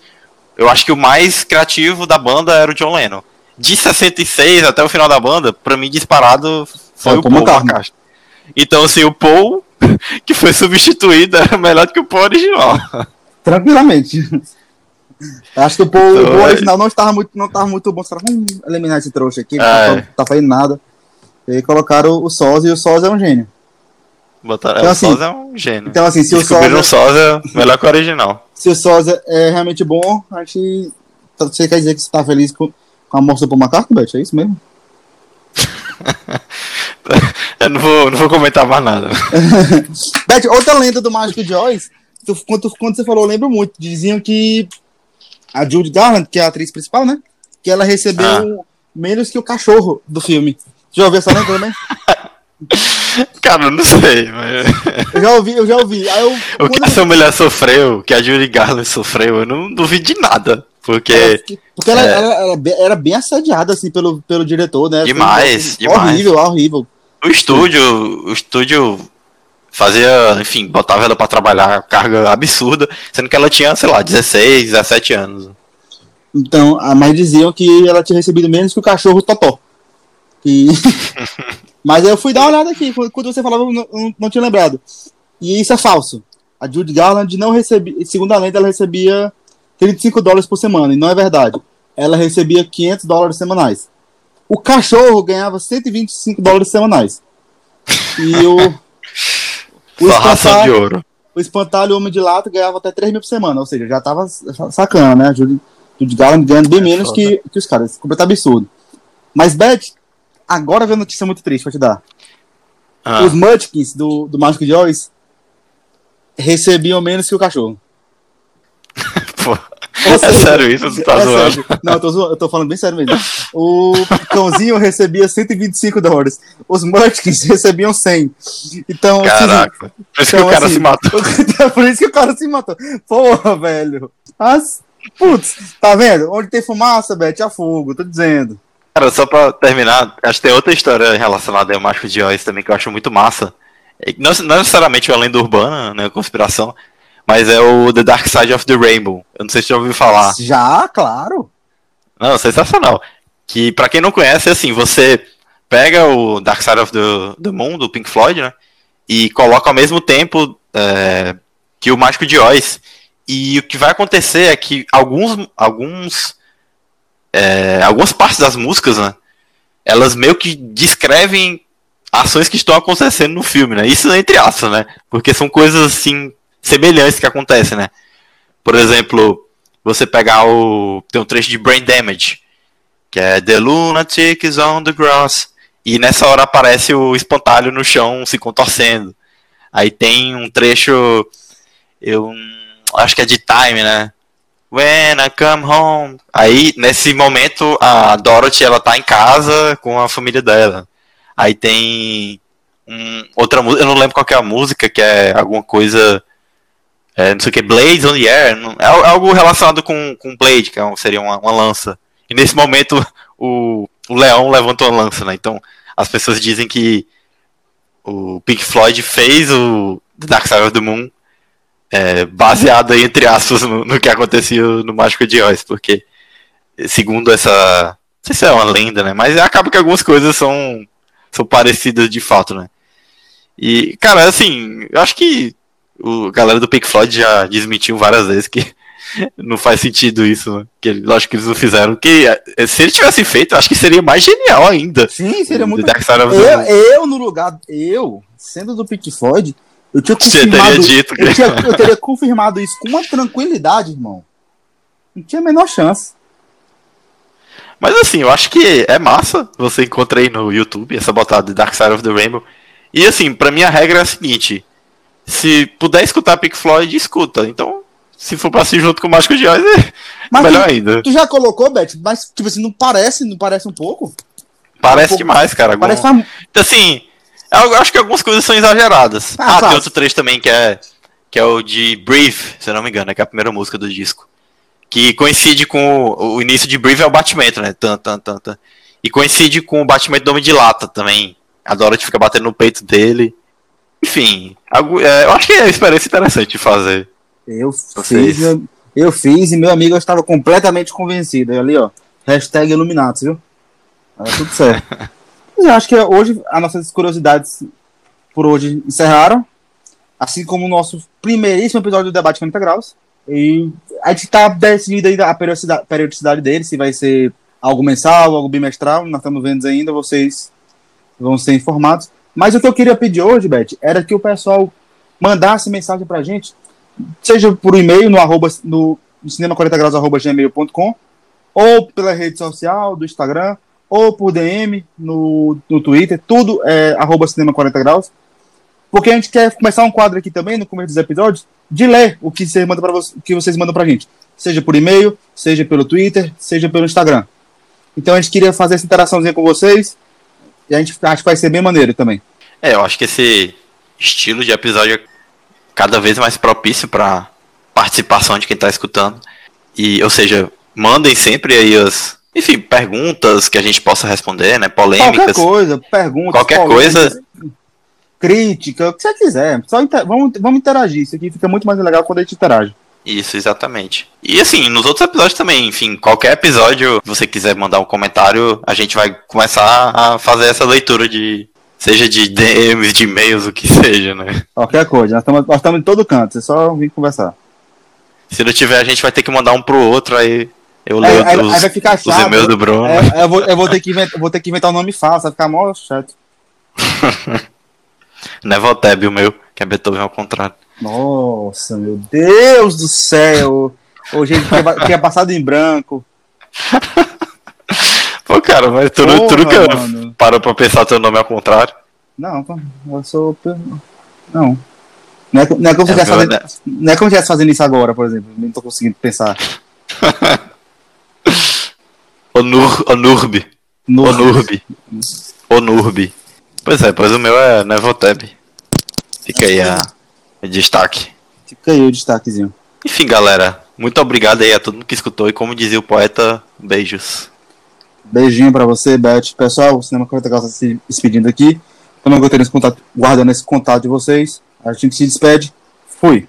eu acho que o mais criativo da banda era o John Lennon. De 66 até o final da banda, pra mim disparado foi É, o o Paul McCartney. Então, assim, o Paul, que foi substituído, era melhor do que o Paul original. Tranquilamente. Acho que o Paul, o Então, Paul é- original não estava muito, não estava muito bom. Caras vamos eliminar esse trouxa aqui, não É. tá, tá fazendo nada. E colocaram o Sósia e o Sósia é um gênio. Botaram, Então, o assim, Sósia é um gênio. Então, assim, se o Sósia, o Sósia melhor que o original. se o Sósia é realmente bom, a gente. Você quer dizer que você tá feliz com, com a morte do Paul McCartney, Beth? É isso mesmo? Eu não vou, não vou comentar mais nada. Beth, outra lenda do Mágico Oz, tu- quando, quando você falou, eu lembro muito. Diziam que a Judy Garland, que é a atriz principal, né? Que ela recebeu Ah. menos que o cachorro do filme. Já ouviu essa lenda também? Cara, eu não sei, mas... Eu já ouvi, eu já ouvi. Aí eu, O que essa mulher sofreu, que a Judy Garland sofreu, eu não duvido de nada. Porque Ela- Porque ela, É. ela- ela be- era bem assediada, assim, pelo, pelo diretor, né? Demais, Foi demais. Horrível, horrível. O estúdio, o estúdio fazia, enfim, botava ela para trabalhar carga absurda, sendo que ela tinha, sei lá, 16, 17 anos. Então, a mais diziam que ela tinha recebido menos que o cachorro Totó. E... Mas eu fui dar uma olhada aqui, quando você falava, eu não, não, não tinha lembrado. E isso é falso. A Judy Garland não recebia, segundo a lenda, ela recebia 35 dólares por semana, e não é verdade. Ela recebia 500 dólares semanais. O cachorro ganhava 125 dólares semanais. E o. o raça de ouro. O espantalho Homem de Lata ganhava até 3 mil por semana, ou seja, já tava sacana, né? Judy, Judy Garland ganhando bem é menos que, que os caras. Completo absurdo. Mas, Beth, agora vem uma notícia muito triste pra te dar. Ah. Os Munchkins do, do Mágico recebiam menos que o cachorro. É sério isso? Você tá é zoando? Sério. Não, eu tô, zoando, eu tô falando bem sério mesmo. O cãozinho recebia 125 dólares. Os Munchkins recebiam 100. Então, assim, Caraca. Assim, por isso então, que o cara assim, se matou. por isso que o cara se matou. Porra, velho. As, putz, tá vendo? Onde tem fumaça, Beth, há fogo, tô dizendo. Cara, só pra terminar, acho que tem outra história relacionada ao Mágico de Oz também que eu acho muito massa. Não, não necessariamente a lenda urbana, né, conspiração, mas é o The Dark Side of the Rainbow. Eu não sei se já ouviu falar. Já, claro. Não, sensacional. Que para quem não conhece, assim, você pega o Dark Side of the, the Moon do Pink Floyd, né, e coloca ao mesmo tempo é, que o Mágico de Oz. E o que vai acontecer é que alguns, alguns, é, algumas partes das músicas, né, elas meio que descrevem ações que estão acontecendo no filme, né? Isso entre aspas, né? Porque são coisas assim semelhantes que acontecem, né? Por exemplo, você pegar o tem um trecho de Brain Damage, que é The Lunatic is on the grass, e nessa hora aparece o espantalho no chão se contorcendo. Aí tem um trecho eu acho que é de Time, né? When I come home. Aí, nesse momento, a Dorothy, ela tá em casa com a família dela. Aí tem um, outra música, eu não lembro qual é a música, que é alguma coisa. É, não sei o que, Blades on the Air. Não, é algo relacionado com, com Blade, que é seria uma, uma lança. E nesse momento o, o leão levanta uma lança, né? Então as pessoas dizem que o Pink Floyd fez o The Dark Side of the Moon é, baseado aí, entre aspas, no, no, que acontecia no Mágico de Oz, porque segundo essa. Não sei se é uma lenda, né? Mas acaba que algumas coisas são são parecidas de fato, né? E, cara, assim, eu acho que o galera do Pink Floyd já desmentiu várias vezes que não faz sentido isso, né? Que lógico que eles não fizeram. Que eh, se eles tivessem feito, eu acho que seria mais genial ainda. Sim, seria muito. Eu, eu, no lugar, eu, sendo do Pink Floyd, eu tinha confirmado. Dito que... eu, tinha, eu teria confirmado isso com uma tranquilidade, irmão. Não tinha a menor chance. Mas assim, eu acho que é massa. Você encontra aí no YouTube essa botada de Dark Side of the Rainbow. E assim, pra mim a regra é a seguinte: se puder escutar Pink Floyd, escuta. Então, se for pra ser junto com o Mágico de Oz, é mas melhor tu, ainda. Tu já colocou, Beth? Mas, tipo assim, não parece, não parece um pouco? Parece um pouco. demais, cara. Parece algum... Então, assim, eu acho que algumas coisas são exageradas. Ah, ah tem outro trecho também que é, que é o de Brief, se eu não me engano, é que é a primeira música do disco que coincide com o, o início de Brave é o batimento, né? Tan, tan, tan, tan. E coincide com o batimento do Homem de Lata também. A Dorothy fica batendo no peito dele. Enfim, algo, é, eu acho que é uma experiência interessante de fazer. Eu fiz, eu, fiz e meu amigo estava completamente convencido. Ali, ó, hashtag Illuminatus, viu? Era tudo certo. Mas eu acho que hoje as nossas curiosidades por hoje encerraram. Assim como o nosso primeiríssimo episódio do Debate 40 Graus. E a gente tá decidindo ainda a periodicidade, periodicidade dele, se vai ser algo mensal, algo bimestral, nós estamos vendo ainda, vocês vão ser informados. Mas o que eu queria pedir hoje, Beth, era que o pessoal mandasse mensagem pra gente, seja por e-mail no, arroba, no cinema40graus.gmail.com ou pela rede social do Instagram, ou por DM no, no Twitter, tudo é arroba cinema 40 graus. Porque a gente quer começar um quadro aqui também, no começo dos episódios, de ler o que, você manda que vocês mandam pra gente. Seja por e-mail, seja pelo Twitter, seja pelo Instagram. Então a gente queria fazer essa interaçãozinha com vocês. E a gente acha que vai ser bem maneiro também. É, eu acho que esse estilo de episódio é cada vez mais propício para participação de quem está escutando. E, ou seja, mandem sempre aí as, enfim, perguntas que a gente possa responder, né? Polêmicas. Qualquer coisa, perguntas. Qualquer coisa crítica, o que você quiser. Só inter... vamos, vamos interagir. Isso aqui fica muito mais legal quando a gente interage. Isso, exatamente. E assim, nos outros episódios também, enfim, qualquer episódio, se você quiser mandar um comentário, a gente vai começar a fazer essa leitura de. Seja de DMs, de e-mails, o que seja, né? Qualquer coisa, nós estamos em todo canto, é só vir conversar. Se não tiver, a gente vai ter que mandar um pro outro, aí eu É, leio aí, os, aí vai ficar os chato. e-mails do Bruno. É, eu, vou, eu vou ter que inventar, vou ter que inventar um nome falso, vai ficar mó chato. Nevoteb, o meu, que é Beethoven ao contrário. Nossa, meu Deus do céu! Hoje ele tinha, tinha passado em branco. Pô, cara, mas tu, Porra, tu nunca mano. parou pra pensar teu nome ao contrário? Não, eu sou. Não. Não é, não é como se eu É, estivesse fazendo, né? não é como se fazendo isso agora, por exemplo. Não tô conseguindo pensar. Onur, Onurb. No, Onurb. Onurb. Pois é, pois o meu é Nevoteb. Fica aí a, destaque. Fica aí o destaquezinho. Enfim, galera, muito obrigado aí a todo mundo que escutou. E como dizia o poeta, beijos. Beijinho pra você, Beth. Pessoal, o Cinema Corta Calça se despedindo aqui. Também gostaria esse contato, guardando esse contato de vocês. A gente se despede. Fui.